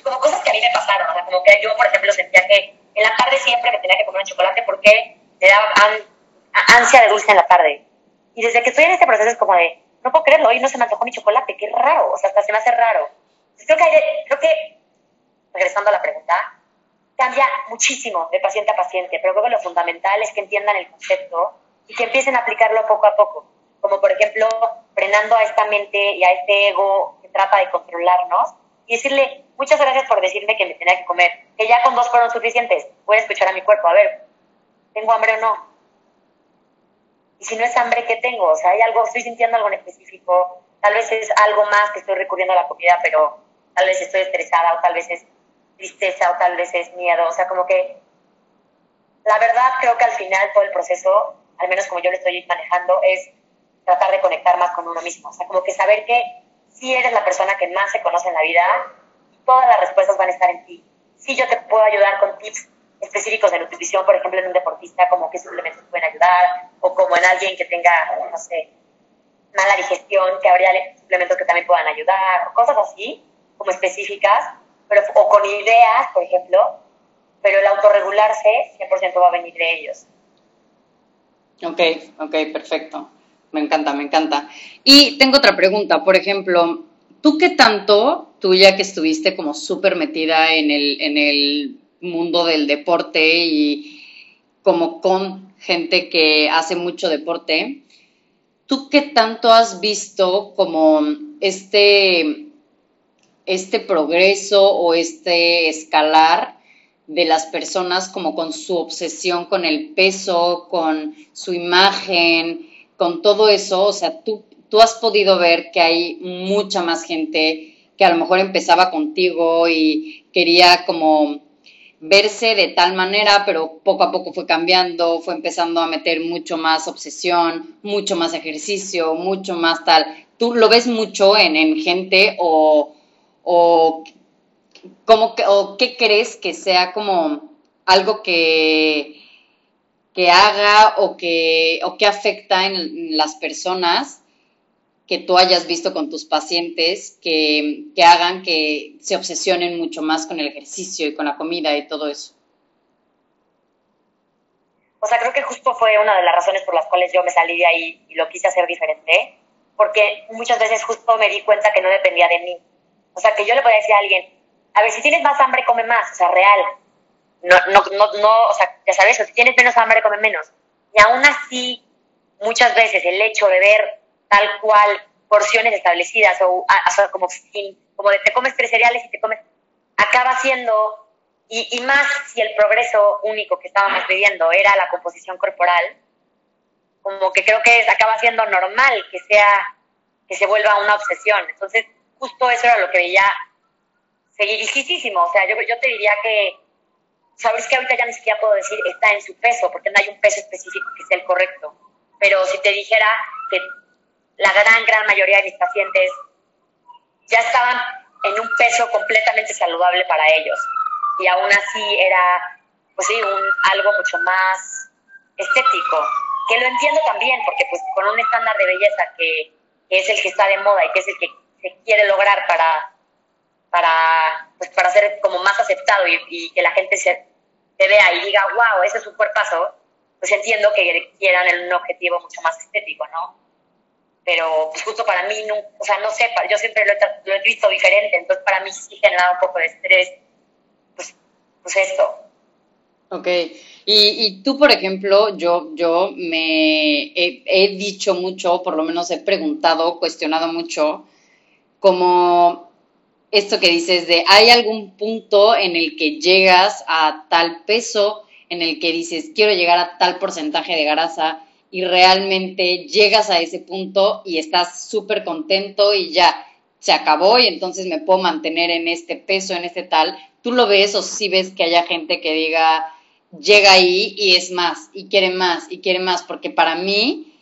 como cosas que a mí me pasaron. O sea, como que yo, por ejemplo, sentía que en la tarde siempre me tenía que comer un chocolate porque me daba ansia de dulce en la tarde. Y desde que estoy en este proceso es como de, no puedo creerlo, hoy no se me antojó mi chocolate, qué raro, o sea, hasta se me hace raro. creo que, creo que, regresando a la pregunta, cambia muchísimo de paciente a paciente, pero creo que lo fundamental es que entiendan el concepto y que empiecen a aplicarlo poco a poco. Como por ejemplo, frenando a esta mente y a este ego que trata de controlarnos y decirle, muchas gracias por decirme que me tenía que comer, que ya con dos fueron suficientes, voy a escuchar a mi cuerpo, a ver, ¿tengo hambre o no? Y si no es hambre, ¿qué tengo? O sea, hay algo, estoy sintiendo algo en específico, tal vez es algo más que estoy recurriendo a la comida, pero tal vez estoy estresada o tal vez es tristeza o tal vez es miedo, o sea, como que la verdad creo que al final todo el proceso al menos como yo lo estoy manejando, es tratar de conectar más con uno mismo. O sea, como que saber que si eres la persona que más se conoce en la vida, todas las respuestas van a estar en ti. Si yo te puedo ayudar con tips específicos de nutrición, por ejemplo, en un deportista, como qué suplementos pueden ayudar, o como en alguien que tenga, no sé, mala digestión, que habría suplementos que también puedan ayudar, o cosas así, como específicas, pero, o con ideas, por ejemplo, pero el autorregularse 100% va a venir de ellos. Ok, ok, perfecto. Me encanta, me encanta. Y tengo otra pregunta, por ejemplo, ¿tú qué tanto, tú ya que estuviste como súper metida en el, en el mundo del deporte y como con gente que hace mucho deporte, ¿tú qué tanto has visto como este, este progreso o este escalar de las personas como con su obsesión con el peso, con su imagen, con todo eso, o sea, tú, tú has podido ver que hay mucha más gente que a lo mejor empezaba contigo y quería como verse de tal manera, pero poco a poco fue cambiando, fue empezando a meter mucho más obsesión, mucho más ejercicio, mucho más tal. ¿Tú lo ves mucho en, en gente o, o ¿cómo o qué crees que sea como algo que, que haga o que, o que afecta en las personas que tú hayas visto con tus pacientes que, que hagan que se obsesionen mucho más con el ejercicio y con la comida y todo eso? O sea, creo que justo fue una de las razones por las cuales yo me salí de ahí y lo quise hacer diferente, porque muchas veces justo me di cuenta que no dependía de mí. O sea, que yo le podía decir a alguien, a ver, si tienes más hambre, come más, o sea, real. No, no, no, no, o sea, ya sabes, si tienes menos hambre, come menos. Y aún así, muchas veces el hecho de ver tal cual porciones establecidas o, como, como de te comes tres cereales y te comes, acaba siendo, y, más si el progreso único que estábamos viviendo era la composición corporal, como que creo que acaba siendo normal que sea, que se vuelva una obsesión. Entonces, justo eso era lo que veía seguidísimo. O sea, yo, yo te diría que, sabes que ahorita ya ni siquiera puedo decir está en su peso, porque no hay un peso específico que sea el correcto. Pero si te dijera que la gran, gran mayoría de mis pacientes ya estaban en un peso completamente saludable para ellos. Y aún así era, pues sí, un, algo mucho más estético, que lo entiendo también, porque pues con un estándar de belleza que, que es el que está de moda y que es el que se quiere lograr para para, pues, para ser como más aceptado y, que la gente se, te vea y diga, wow, ese es un cuerpazo, pues entiendo que quieran un objetivo mucho más estético, ¿no? Pero pues justo para mí, no, o sea, no sé, yo siempre lo he, visto diferente, entonces para mí sí genera un poco de estrés, pues, pues esto. Ok, y, y, tú, por ejemplo, yo, yo me he, dicho mucho, por lo menos he preguntado, cuestionado mucho, como esto que dices de, ¿hay algún punto en el que llegas a tal peso, en el que dices, quiero llegar a tal porcentaje de grasa y realmente llegas a ese punto y estás súper contento y ya se acabó y entonces me puedo mantener en este peso, en este tal? ¿Tú lo ves o sí ves que haya gente que diga, llega ahí y es más, y quiere más, y quiere más, porque para mí,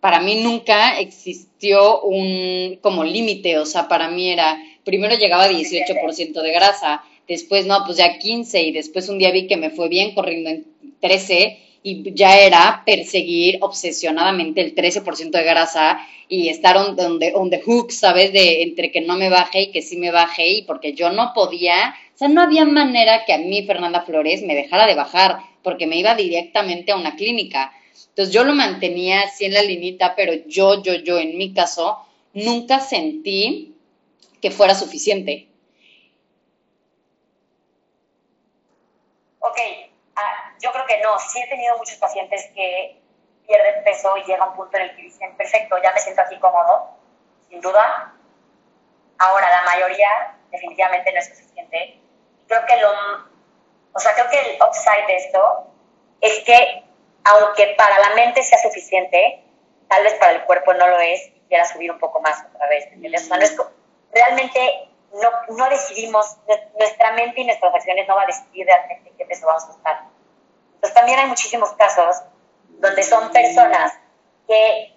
para mí nunca existió un como límite, o sea, para mí era, primero llegaba a 18% de grasa, después no, pues ya 15, y después un día vi que me fue bien corriendo en 13, y ya era perseguir obsesionadamente el 13% de grasa y estar on, on, the, hook, ¿sabes? De entre que no me baje y que sí me baje y porque yo no podía, o sea, no había manera que a mí Fernanda Flores me dejara de bajar porque me iba directamente a una clínica. Entonces yo lo mantenía así en la linita, pero yo, yo, yo, en mi caso, nunca sentí que fuera suficiente. Ok, Ah, yo creo que no. Sí he tenido muchos pacientes que pierden peso y llega un punto en el que dicen, perfecto, ya me siento aquí cómodo, sin duda. Ahora, la mayoría definitivamente no es suficiente. Creo que lo, o sea, creo que el upside de esto es que aunque para la mente sea suficiente, tal vez para el cuerpo no lo es y quiera subir un poco más otra vez. O sea, realmente no, no decidimos, nuestra mente y nuestras acciones no va a decidir realmente qué peso vamos a estar. Entonces también hay muchísimos casos donde son personas que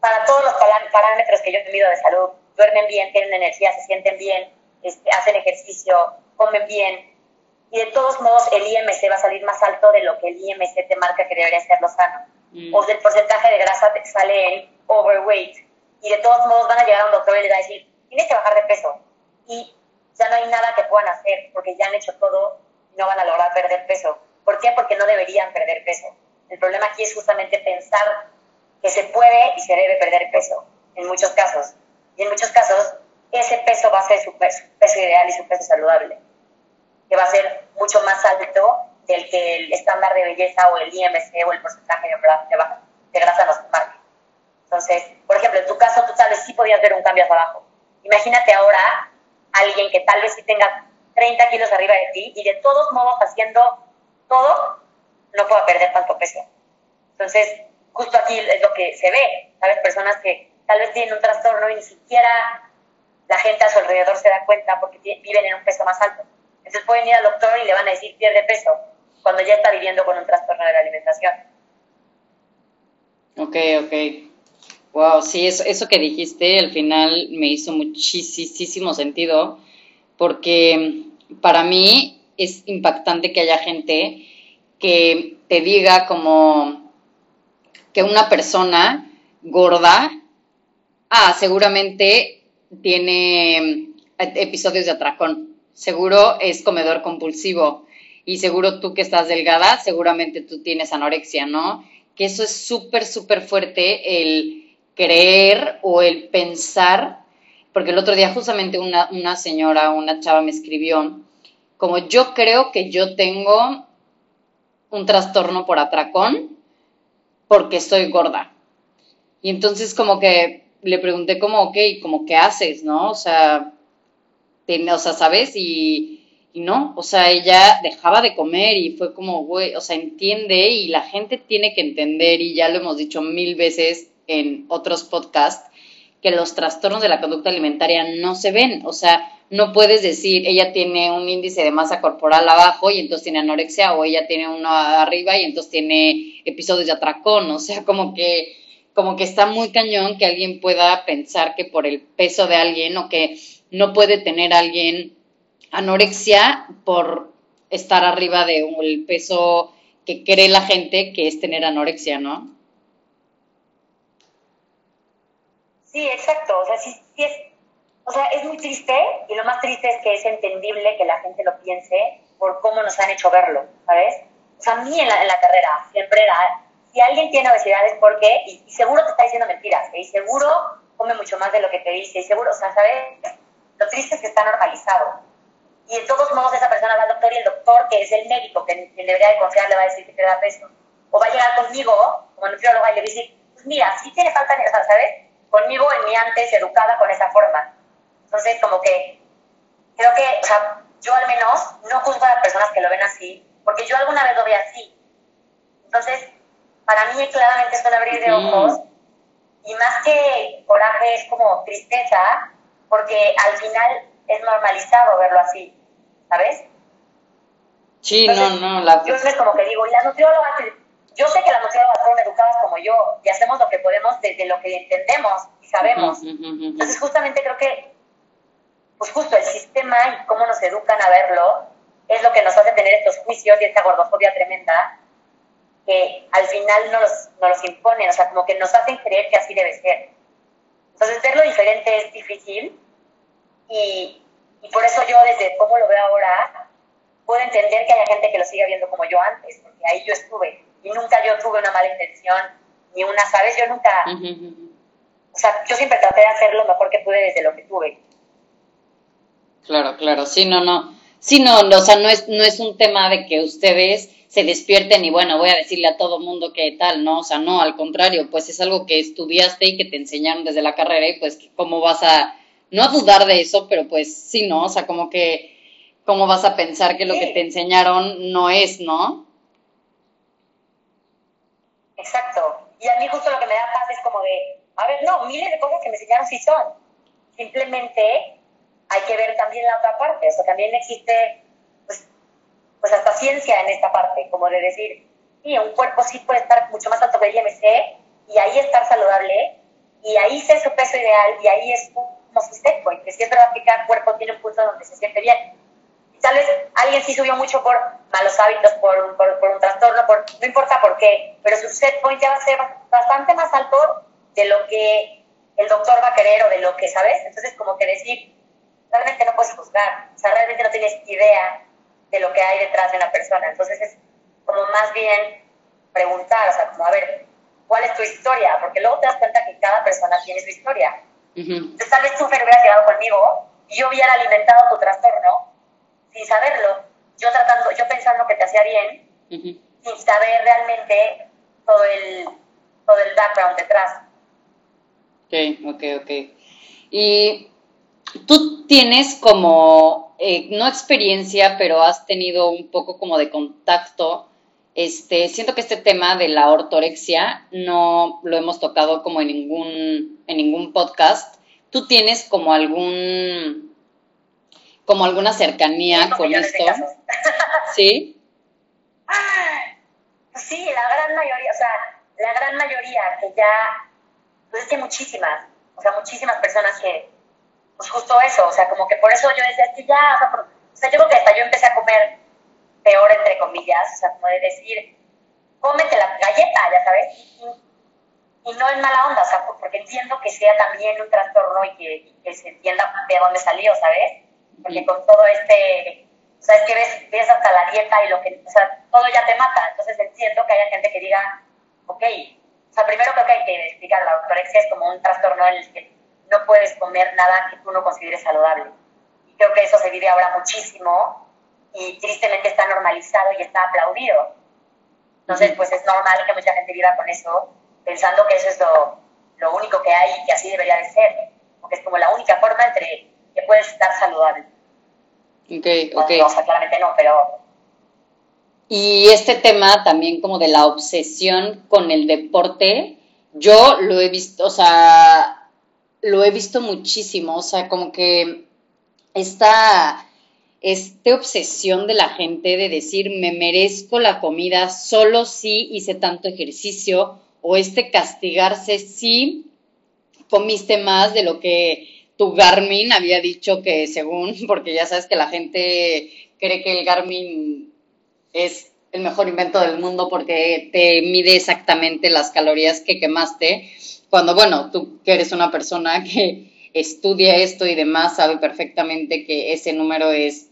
para todos los parámetros que yo he tenido de salud, duermen bien, tienen energía, se sienten bien, este, hacen ejercicio, comen bien, y de todos modos el IMC va a salir más alto de lo que el IMC te marca que debería ser lo sano. Mm. O del porcentaje de grasa te sale en overweight, y de todos modos van a llegar a un doctor y le va a decir, tienes que bajar de peso. Y ya no hay nada que puedan hacer porque ya han hecho todo y no van a lograr perder peso. ¿Por qué? Porque no deberían perder peso. El problema aquí es justamente pensar que se puede y se debe perder peso, en muchos casos. Y en muchos casos, ese peso va a ser su peso, ideal y su peso saludable, que va a ser mucho más alto del que el estándar de belleza o el IMC o el porcentaje de, grasa nos marque. Entonces, por ejemplo, en tu caso, tú tal vez sí podías ver un cambio hacia abajo, Imagínate ahora alguien que tal vez sí tenga 30 kilos arriba de ti y de todos modos haciendo todo, no pueda perder tanto peso. Entonces, justo aquí es lo que se ve, ¿sabes? Personas que tal vez tienen un trastorno y ni siquiera la gente a su alrededor se da cuenta porque viven en un peso más alto. Entonces pueden ir al doctor y le van a decir pierde peso cuando ya está viviendo con un trastorno de la alimentación. Ok, ok. Wow, sí, eso, eso que dijiste al final me hizo muchísimo sentido porque para mí es impactante que haya gente que te diga como que una persona gorda, ah, seguramente tiene episodios de atracón, seguro es comedor compulsivo y seguro tú que estás delgada, seguramente tú tienes anorexia, ¿no? Que eso es súper, súper fuerte el creer o el pensar, porque el otro día justamente una, una señora, una chava me escribió, como yo creo que yo tengo un trastorno por atracón porque estoy gorda. Y entonces como que le pregunté como, ok, como qué haces, ¿no? O sea, o sea, ¿sabes? Y, y no, o sea, ella dejaba de comer y fue como, güey, o sea, entiende y la gente tiene que entender y ya lo hemos dicho mil veces, en otros podcasts que los trastornos de la conducta alimentaria no se ven. O sea, no puedes decir, ella tiene un índice de masa corporal abajo y entonces tiene anorexia, o ella tiene uno arriba y entonces tiene episodios de atracón. O sea, como que, como que está muy cañón que alguien pueda pensar que por el peso de alguien o que no puede tener alguien anorexia por estar arriba de un, peso que cree la gente que es tener anorexia, ¿no? Sí, exacto. O sea, sí, es, o sea, es muy triste y lo más triste es que es entendible que la gente lo piense por cómo nos han hecho verlo, ¿sabes? O sea, a mí en la, en la carrera siempre era, si alguien tiene obesidad es porque, y, seguro te está diciendo mentiras, ¿eh? y seguro come mucho más de lo que te dice, y seguro, o sea, ¿sabes? Lo triste es que está normalizado. Y de todos modos esa persona va al doctor y el doctor, que es el médico, que, debería de confiar, le va a decir que te da peso. O va a llegar conmigo, como nutrióloga, y le va a decir, pues mira, si tiene falta, o sea, ¿sabes? Conmigo en mi antes educada con esa forma. Entonces, como que, creo que, o sea, yo al menos no juzgo a las personas que lo ven así, porque yo alguna vez lo vi así. Entonces, para mí claramente es un abrir de ojos y más que coraje es como tristeza, porque al final es normalizado verlo así, ¿sabes? Sí, no, no. La... Yo es como que digo, y las nutriólogas, yo sé que las nutriólogas son educadas como yo y hacemos lo que podemos desde lo que entendemos y sabemos. Entonces, justamente creo que, pues justo el sistema y cómo nos educan a verlo es lo que nos hace tener estos juicios y esta gordofobia tremenda que al final nos los, nos los imponen, o sea, como que nos hacen creer que así debe ser. Entonces, verlo diferente es difícil y, y por eso yo, desde cómo lo veo ahora, puedo entender que haya gente que lo siga viendo como yo antes, porque ahí yo estuve y nunca yo tuve una mala intención, ni una, ¿sabes? Yo nunca, o sea, yo siempre traté de hacer lo mejor que pude desde lo que tuve. Claro, claro, sí, no, no, sí, no, o sea, no es, no es un tema de que ustedes se despierten y bueno, voy a decirle a todo mundo que tal, ¿no? O sea, no, al contrario, pues es algo que estudiaste y que te enseñaron desde la carrera y pues cómo vas a, no a dudar de eso, pero pues sí, ¿no? O sea, como que, ¿cómo vas a pensar que lo que te enseñaron no es, ¿no? Exacto. Y a mí justo lo que me da paz es como de, a ver, no, miles de cosas que me enseñaron sí son. Simplemente hay que ver también la otra parte. O sea, también existe pues hasta ciencia en esta parte, como de decir, sí, un cuerpo sí puede estar mucho más alto que el IMC y ahí estar saludable y ahí ser su peso ideal y ahí es como su point, que siempre va que cada cuerpo tiene un punto donde se siente bien. Tal vez alguien sí subió mucho por malos hábitos, por, por, por un trastorno, por, no importa por qué, pero su set point ya va a ser bastante más alto de lo que el doctor va a querer o de lo que, ¿sabes? Entonces, como que decir, realmente no puedes juzgar, o sea, realmente no tienes idea de lo que hay detrás de una persona. Entonces es como más bien preguntar, o sea, como a ver, ¿cuál es tu historia? Porque luego te das cuenta que cada persona tiene su historia. Entonces tal vez tú me hubieras llegado conmigo y yo hubiera alimentado tu trastorno sin saberlo, yo tratando, yo pensando que te hacía bien, sin saber realmente todo el, todo el background detrás. Ok, ok, ok. Y tú tienes como eh, no experiencia, pero has tenido un poco como de contacto. Este, siento que este tema de la ortorexia no lo hemos tocado como en ningún, en ningún podcast. ¿Tú tienes como algún, como alguna cercanía con esto? ¿Sí? Sí, la gran mayoría, o sea, la gran mayoría que ya, pues es que muchísimas, o sea, muchísimas personas que, pues justo eso, o sea, como que por eso yo decía, es que ya, o sea, yo creo que hasta yo empecé a comer peor, entre comillas, o sea, como de decir, cómete la galleta, ya sabes, y, no en mala onda, o sea, porque entiendo que sea también un trastorno y que, se entienda de dónde salió, ¿sabes? Porque con todo este, o sea, es que ves, ves hasta la dieta y lo que, o sea, todo ya te mata, entonces entiendo que haya gente que diga, ok, o sea, primero creo que hay que explicar, la ortorexia es como un trastorno en el que no puedes comer nada que tú no consideres saludable. Y creo que eso se vive ahora muchísimo y tristemente está normalizado y está aplaudido. Entonces, pues es normal que mucha gente viva con eso, pensando que eso es lo, lo único que hay y que así debería de ser, porque es como la única forma entre que puedes estar saludable. Ok, ok. No, o sea, claramente no, pero... Y este tema también como de la obsesión con el deporte, yo lo he visto, o sea, lo he visto muchísimo, o sea, como que esta, esta obsesión de la gente de decir, me merezco la comida solo si hice tanto ejercicio, o este castigarse si comiste más de lo que tu Garmin había dicho que según, porque ya sabes que la gente cree que el Garmin es el mejor invento del mundo porque te mide exactamente las calorías que quemaste cuando, bueno, tú que eres una persona que estudia esto y demás, sabe perfectamente que ese número es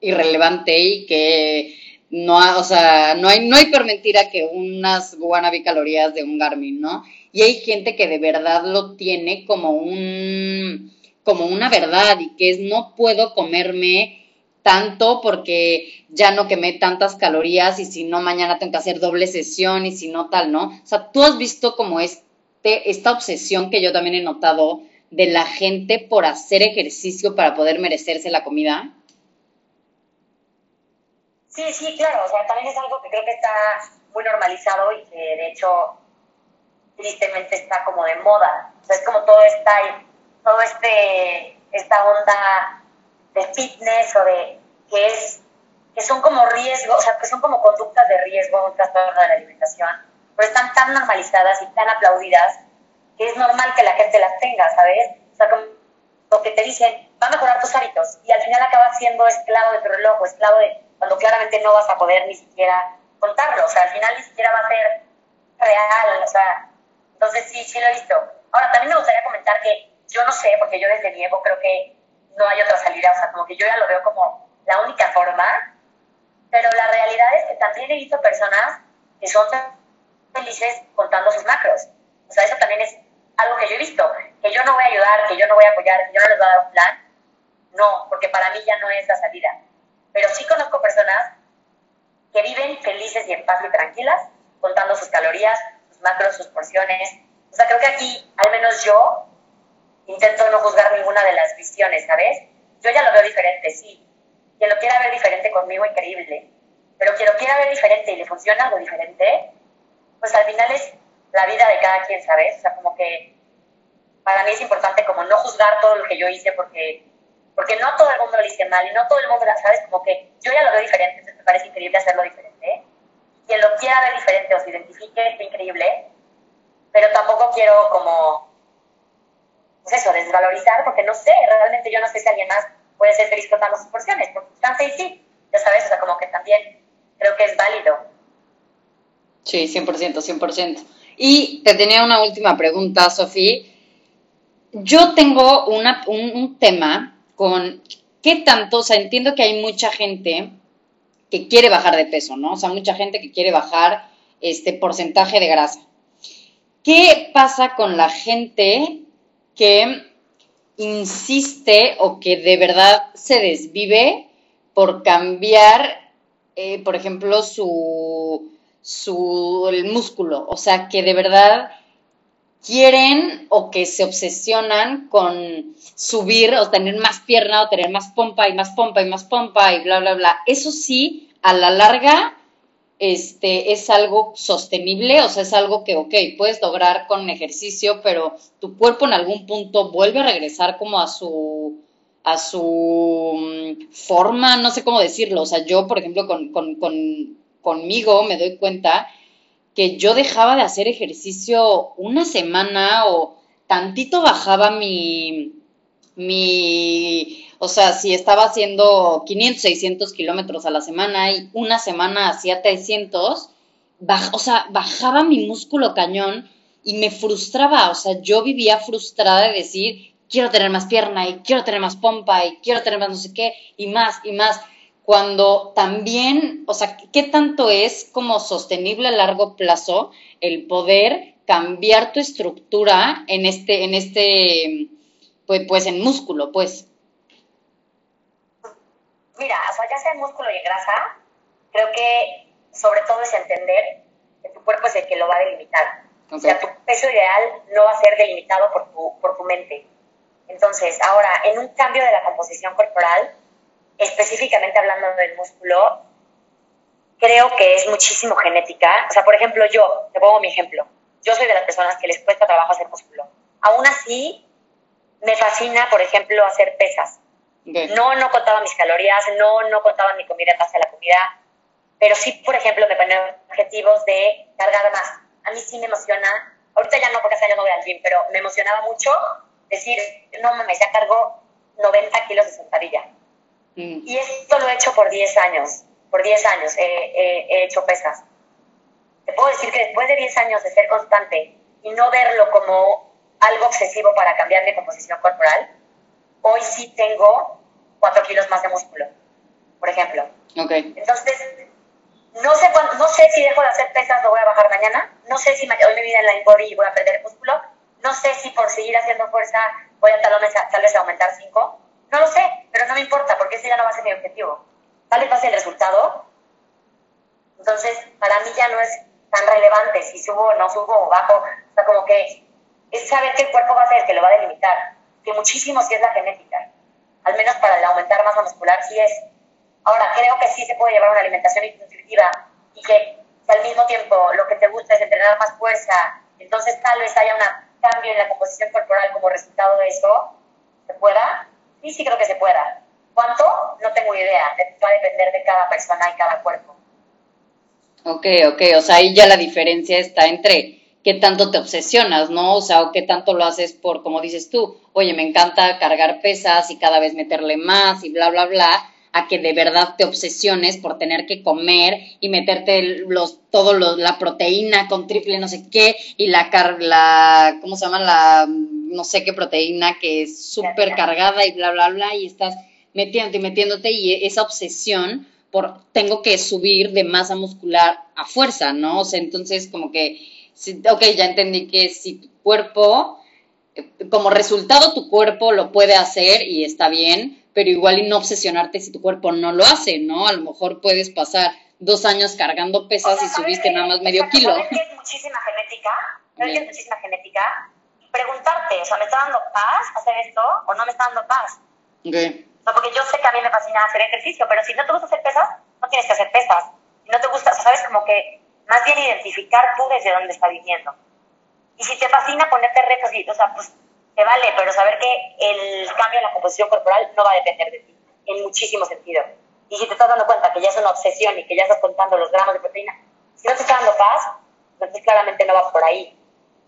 irrelevante y que no, o sea, no hay, no hay por mentira que unas wannabe calorías de un Garmin, ¿no? Y hay gente que de verdad lo tiene como un, como una verdad y que es no puedo comerme tanto porque ya no quemé tantas calorías y si no mañana tengo que hacer doble sesión y si no tal, ¿no? O sea, tú has visto como este, esta obsesión que yo también he notado de la gente por hacer ejercicio para poder merecerse la comida. Sí, sí, claro, o sea, también es algo que creo que está muy normalizado y que de hecho tristemente está como de moda. O sea, es como todo esta, todo este, esta onda de fitness o de que es, que son como riesgos, o sea, que son como conductas de riesgo, un trastorno de la alimentación, pero están tan normalizadas y tan aplaudidas que es normal que la gente las tenga, ¿sabes? O sea, como que te dicen, va a mejorar tus hábitos y al final acabas siendo esclavo de tu reloj esclavo de cuando claramente no vas a poder ni siquiera contarlo, o sea, al final ni siquiera va a ser real, o sea, entonces sí, sí lo he visto. Ahora, también me gustaría comentar que yo no sé, porque yo desde Diego creo que no hay otra salida, o sea, como que yo ya lo veo como la única forma, pero la realidad es que también he visto personas que son felices contando sus macros. O sea, eso también es algo que yo he visto, que yo no voy a ayudar, que yo no voy a apoyar, que yo no les voy a dar un plan. No, porque para mí ya no es la salida. Pero sí conozco personas que viven felices y en paz y tranquilas, contando sus calorías, sus macros, sus porciones. O sea, creo que aquí, al menos yo, intento no juzgar ninguna de las visiones, ¿sabes? Yo ya lo veo diferente, sí. Quien lo quiera ver diferente conmigo, increíble. Pero quien lo quiera ver diferente y le funciona algo diferente, pues al final es la vida de cada quien, ¿sabes? O sea, como que para mí es importante como no juzgar todo lo que yo hice porque, porque no todo el mundo lo hice mal y no todo el mundo, ¿sabes? Como que yo ya lo veo diferente, entonces me parece increíble hacerlo diferente. Quien lo quiera ver diferente o se identifique, es increíble, pero tampoco quiero como pues eso, desvalorizar, porque no sé, realmente yo no sé si alguien más puede ser feliz contando sus porciones, porque chance y sí, ya sabes, o sea, como que también creo que es válido. Sí, 100%, 100%. Y te tenía una última pregunta, Sofía. Yo tengo una, un, un tema con qué tanto, o sea, entiendo que hay mucha gente que quiere bajar de peso, ¿no? O sea, mucha gente que quiere bajar este porcentaje de grasa. ¿Qué pasa con la gente que insiste o que de verdad se desvive por cambiar, eh, por ejemplo, su, su el músculo, o sea, que de verdad quieren o que se obsesionan con subir o tener más pierna o tener más pompa y más pompa y más pompa y bla, bla, bla. Eso sí, a la larga este, es algo sostenible, o sea, es algo que, ok, puedes lograr con ejercicio, pero tu cuerpo en algún punto vuelve a regresar como a su, a su mm, forma, no sé cómo decirlo, o sea, yo, por ejemplo, con, con, con, conmigo me doy cuenta que yo dejaba de hacer ejercicio una semana o tantito bajaba mi, mi o sea, si estaba haciendo 500, 600 kilómetros a la semana y una semana hacía 300, o sea, bajaba mi músculo cañón y me frustraba. O sea, yo vivía frustrada de decir, quiero tener más pierna y quiero tener más pompa y quiero tener más no sé qué y más y más. Cuando también, o sea, ¿qué tanto es como sostenible a largo plazo el poder cambiar tu estructura en este, en este, pues, pues en músculo, pues? Mira, o sea, ya sea en músculo y en grasa, creo que sobre todo es entender que tu cuerpo es el que lo va a delimitar. O sea, tu peso ideal no va a ser delimitado por tu, por tu mente. Entonces, ahora, en un cambio de la composición corporal, específicamente hablando del músculo, creo que es muchísimo genética. O sea, por ejemplo, yo, te pongo mi ejemplo. Yo soy de las personas que les cuesta trabajo hacer músculo. Aún así, me fascina, por ejemplo, hacer pesas. No, no contaba mis calorías, no, no contaba mi comida en base a la comida, pero sí, por ejemplo, me ponía objetivos de cargar más. A mí sí me emociona, ahorita ya no, porque hace años no voy al gym, pero me emocionaba mucho decir, no mames, ya cargo 90 kilos de sentadilla. Mm. Y esto lo he hecho por 10 años, por 10 años he hecho pesas. Te puedo decir que después de 10 años de ser constante y no verlo como algo obsesivo para cambiar mi composición corporal, hoy sí tengo 4 kilos más de músculo. por ejemplo. Okay. Entonces, no sé, cuándo, no sé si dejo de hacer pesas lo voy a bajar mañana, no sé si hoy me viene en la body y voy a perder músculo, no sé si por seguir haciendo fuerza voy a tal vez, tal vez aumentar 5, no lo sé, pero no me importa porque ese ya no va a ser mi objetivo. Tal vez va a ser el resultado. Entonces, para mí ya no es tan relevante si subo o no subo o bajo. O sea, como que es saber que el cuerpo va a ser el que lo va a delimitar, que muchísimo sí es la genética. Al menos para el aumentar masa muscular sí es. Ahora, creo que sí se puede llevar una alimentación intuitiva y que, al mismo tiempo lo que te gusta es entrenar más fuerza, entonces tal vez haya un cambio en la composición corporal como resultado de eso, ¿se pueda? Sí, sí creo que se pueda. ¿Cuánto? No tengo idea. Va a depender de cada persona y cada cuerpo. Ok, ok. O sea, ahí ya la diferencia está entre qué tanto te obsesionas, ¿no? O sea, o qué tanto lo haces por, como dices tú, oye, me encanta cargar pesas y cada vez meterle más y bla, bla, bla, a que de verdad te obsesiones por tener que comer y meterte los, todo la proteína con triple no sé qué y la, car la, ¿cómo se llama? La no sé qué proteína que es súper cargada y bla, bla, bla, y estás metiéndote y metiéndote y esa obsesión por tengo que subir de masa muscular a fuerza, ¿no? O sea, entonces como que, ok, ya entendí que si tu cuerpo, eh, como resultado tu cuerpo lo puede hacer y está bien, pero igual y no obsesionarte si tu cuerpo no lo hace, ¿no? A lo mejor puedes pasar dos años cargando pesas y subiste nada más medio kilo. Es muchísima genética, es muchísima genética, preguntarte, o sea, ¿me está dando paz hacer esto o no me está dando paz? Okay. Porque yo sé que a mí me fascina hacer ejercicio, pero si no te gusta hacer pesas, no tienes que hacer pesas. Si no te gusta, o sea, sabes, como que más bien identificar tú desde dónde estás viviendo. Y si te fascina ponerte retos, y, o sea, pues te vale, pero saber que el cambio en la composición corporal no va a depender de ti, en muchísimo sentido. Y si te estás dando cuenta que ya es una obsesión y que ya estás contando los gramos de proteína, si no te está dando paz, entonces claramente no va por ahí.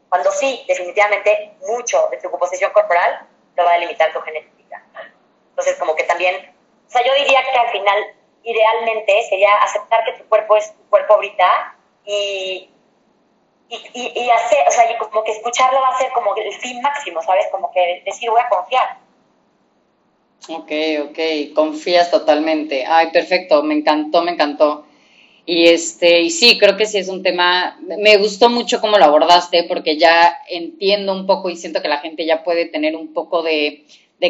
Cuando sí, definitivamente, mucho de tu composición corporal lo va a delimitar tu genética. Entonces, como que también, o sea, yo diría que al final, idealmente, sería aceptar que tu cuerpo es tu cuerpo ahorita y, y, y, hacer, o sea, y como que escucharlo va a ser como el fin máximo, ¿sabes? Como que decir, voy a confiar. Ok, ok, confías totalmente. Ay, perfecto, me encantó, me encantó. Y este, y sí, creo que sí es un tema, me gustó mucho cómo lo abordaste, porque ya entiendo un poco y siento que la gente ya puede tener un poco de,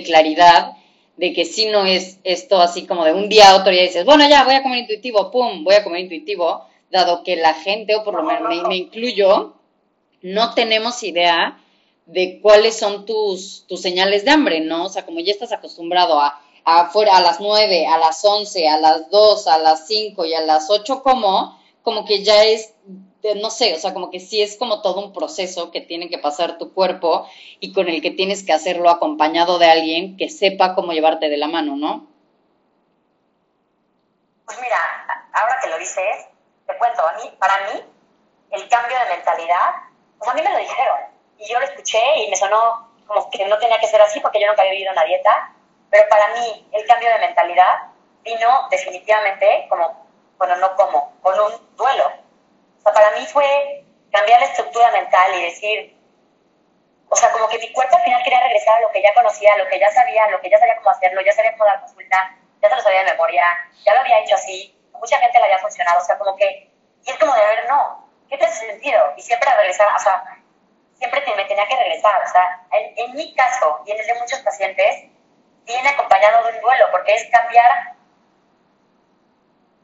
claridad de que si no es esto así como de un día a otro ya dices, bueno, ya voy a comer intuitivo, pum, voy a comer intuitivo, dado que la gente, o por lo menos me, me incluyo, no tenemos idea de cuáles son tus, tus señales de hambre, ¿no? O sea, como ya estás acostumbrado a afuera a las 9, a las 11, a las 2, a las 5 y a las 8 como, como que ya es, no sé, o sea, como que sí es como todo un proceso que tiene que pasar tu cuerpo y con el que tienes que hacerlo acompañado de alguien que sepa cómo llevarte de la mano, ¿no? Pues mira, ahora que lo dices, te cuento, a mí, para mí, el cambio de mentalidad, pues a mí me lo dijeron y yo lo escuché y me sonó como que no tenía que ser así porque yo nunca había vivido una dieta pero para mí el cambio de mentalidad vino definitivamente como, bueno, no como, con un duelo. O sea, para mí fue cambiar la estructura mental y decir, o sea, como que mi cuerpo al final quería regresar a lo que ya conocía, a lo que ya sabía, a lo que ya sabía cómo hacerlo, ya sabía cómo dar consulta, ya se lo sabía de memoria, ya lo había hecho así, mucha gente le había funcionado, o sea, como que, y es como de ver, no, ¿qué te hace sentido? Y siempre a regresar, o sea, siempre me tenía que regresar, o sea, en, en mi caso y en el de muchos pacientes, viene acompañado de un duelo, porque es cambiar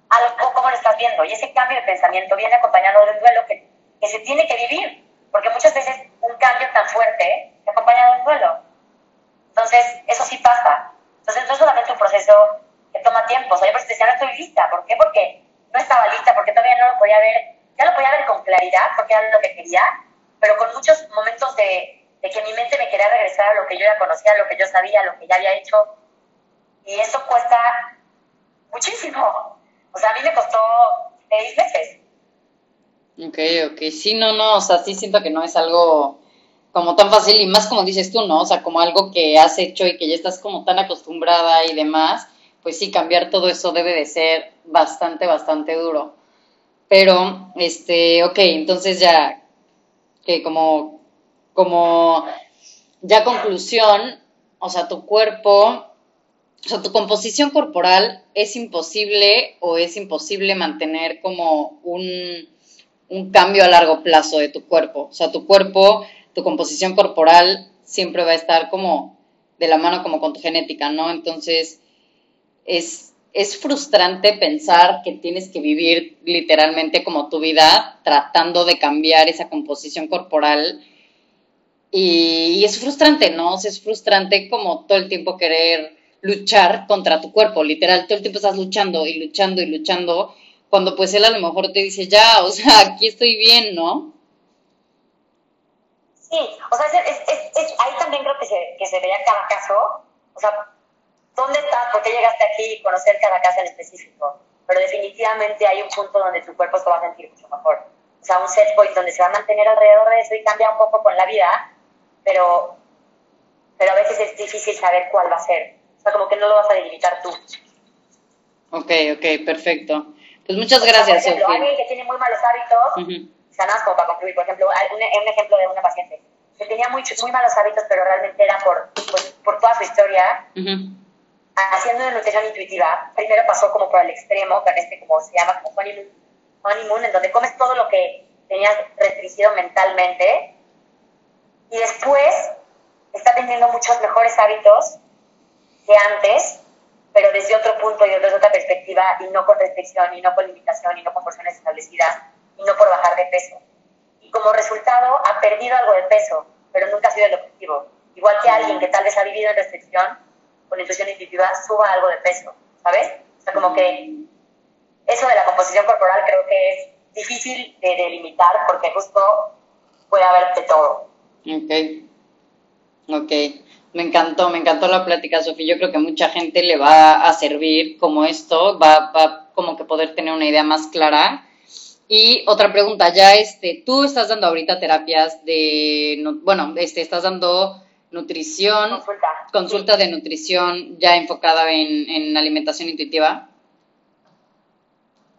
algo como lo estás viendo. Y ese cambio de pensamiento viene acompañado de un duelo que, que se tiene que vivir, porque muchas veces un cambio tan fuerte se acompaña de un duelo. Entonces, eso sí pasa. Entonces, no es solamente un proceso toma tiempo. O sea, yo por decía, no estoy lista. ¿Por qué? Porque no estaba lista, porque todavía no lo podía ver. Ya lo podía ver con claridad, porque era lo que quería, pero con muchos momentos de, de que mi mente me quería regresar a lo que yo ya conocía, a lo que yo sabía, a lo que ya había hecho. Y eso cuesta muchísimo. O sea, a mí me costó seis meses. Ok, ok. Sí, no, no, o sea, sí siento que no es algo como tan fácil y más como dices tú, ¿no? O sea, como algo que has hecho y que ya estás como tan acostumbrada y demás, pues sí, cambiar todo eso debe de ser bastante, bastante duro. Pero, este, ok, entonces ya, que como como ya conclusión, o sea, tu cuerpo o sea, tu composición corporal es imposible o es imposible mantener como un, un cambio a largo plazo de tu cuerpo. O sea, tu cuerpo, tu composición corporal siempre va a estar como de la mano como con tu genética, ¿no? Entonces, es, es frustrante pensar que tienes que vivir literalmente como tu vida tratando de cambiar esa composición corporal. Y, es frustrante, ¿no? O sea, es frustrante como todo el tiempo querer luchar contra tu cuerpo, literal, todo el tiempo estás luchando y luchando y luchando, cuando pues él a lo mejor te dice, ya, o sea, aquí estoy bien, ¿no? Sí, o sea, es, ahí también creo que se, que se veía cada caso, o sea, ¿dónde estás? ¿Por qué llegaste aquí? Conocer cada caso en específico, pero definitivamente hay un punto donde tu cuerpo se va a sentir mucho mejor. O sea, un set point donde se va a mantener alrededor de eso y cambia un poco con la vida, pero, pero a veces es difícil saber cuál va a ser. O sea, como que no lo vas a delimitar tú. Ok, ok, perfecto. Pues muchas gracias, Por ejemplo, alguien que tiene muy malos hábitos, uh o sea, nada más como para concluir, por ejemplo, un, un ejemplo de una paciente que tenía muy, muy malos hábitos, pero realmente era por, pues, por toda su historia, uh -huh. Haciendo una nutrición intuitiva, primero pasó como por el extremo, con este como se llama, como honeymoon, honeymoon, en donde comes todo lo que tenías restringido mentalmente, y después está teniendo muchos mejores hábitos que antes, pero desde otro punto y desde otra perspectiva, y no con restricción, y no con limitación, y no con porciones establecidas, y no por bajar de peso. Y como resultado ha perdido algo de peso, pero nunca ha sido el objetivo. Igual que alguien que tal vez ha vivido en restricción, con intuición intuitiva, suba algo de peso, ¿sabes? O sea, como que eso de la composición corporal creo que es difícil de delimitar porque justo puede haber de todo. Ok, ok. Me encantó, me encantó la plática, Sofía. Yo creo que mucha gente le va a servir como esto, va, va como que poder tener una idea más clara y otra pregunta, ya este, tú estás dando ahorita terapias de, bueno, este, estás dando nutrición, consulta, consulta sí. de nutrición ya enfocada en, en, alimentación intuitiva.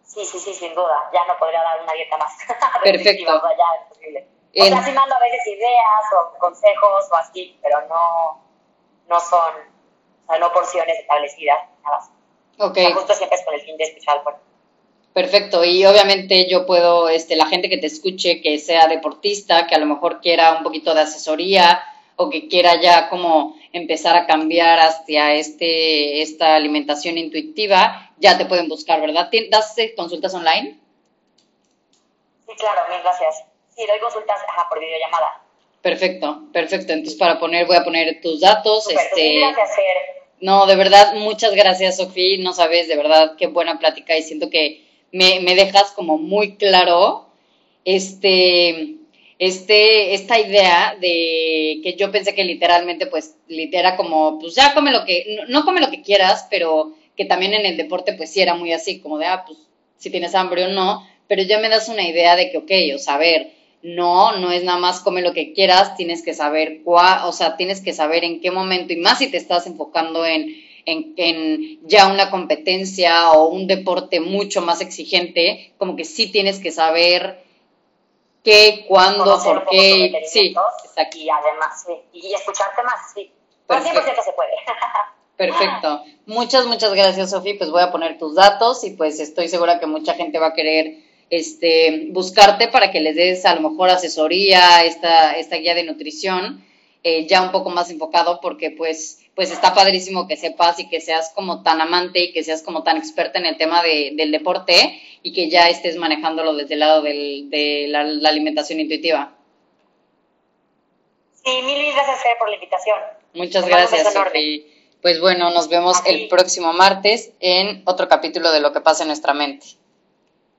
Sí, sí, sí, sin duda. Ya no podría dar una dieta más. Perfecto. sea, ya es posible. O sea, sí mando a veces ideas o consejos o así, pero no, no son, o sea, no porciones establecidas, nada más. Ok. O sea, justo siempre es con el fin de escuchar al cuerpo. Perfecto, y obviamente yo puedo, este, la gente que te escuche, que sea deportista, que a lo mejor quiera un poquito de asesoría o que quiera ya como empezar a cambiar hacia este, esta alimentación intuitiva, ya te pueden buscar, ¿verdad? ¿Das consultas online? Sí, claro, mil gracias. Sí, doy consultas ajá, por videollamada. Perfecto, perfecto. Entonces para poner, voy a poner tus datos. Super, este, mil gracias, Fer. No, de verdad, muchas gracias, Sofía. No sabes, de verdad, qué buena plática y siento que me, me dejas como muy claro este, este, esta idea de que yo pensé que literalmente, pues, literal como, pues ya come lo que, no, come lo que quieras, pero que también en el deporte, pues sí era muy así, como de, ah, pues, si tienes hambre o no, pero ya me das una idea de que, ok, o sea, a ver, no, no es nada más come lo que quieras, tienes que saber cuál, o sea, tienes que saber en qué momento, y más si te estás enfocando en, en, en, ya una competencia o un deporte mucho más exigente, como que sí tienes que saber qué, cuándo, por qué. Sí, exacto. Y además, sí, y escucharte más, sí. Por 100% se puede. Perfecto. Muchas, muchas gracias, Sofi. Pues voy a poner tus datos y pues estoy segura que mucha gente va a querer este, buscarte para que les des a lo mejor asesoría, esta, esta guía de nutrición, eh, ya un poco más enfocado porque pues pues está padrísimo que sepas y que seas como tan amante y que seas como tan experta en el tema de, del deporte y que ya estés manejándolo desde el lado del, de la, la, alimentación intuitiva. Sí, mil gracias Fer, por la invitación. Muchas gracias, Sofi. Pues bueno, nos vemos el próximo martes en otro capítulo de Lo que pasa en nuestra mente.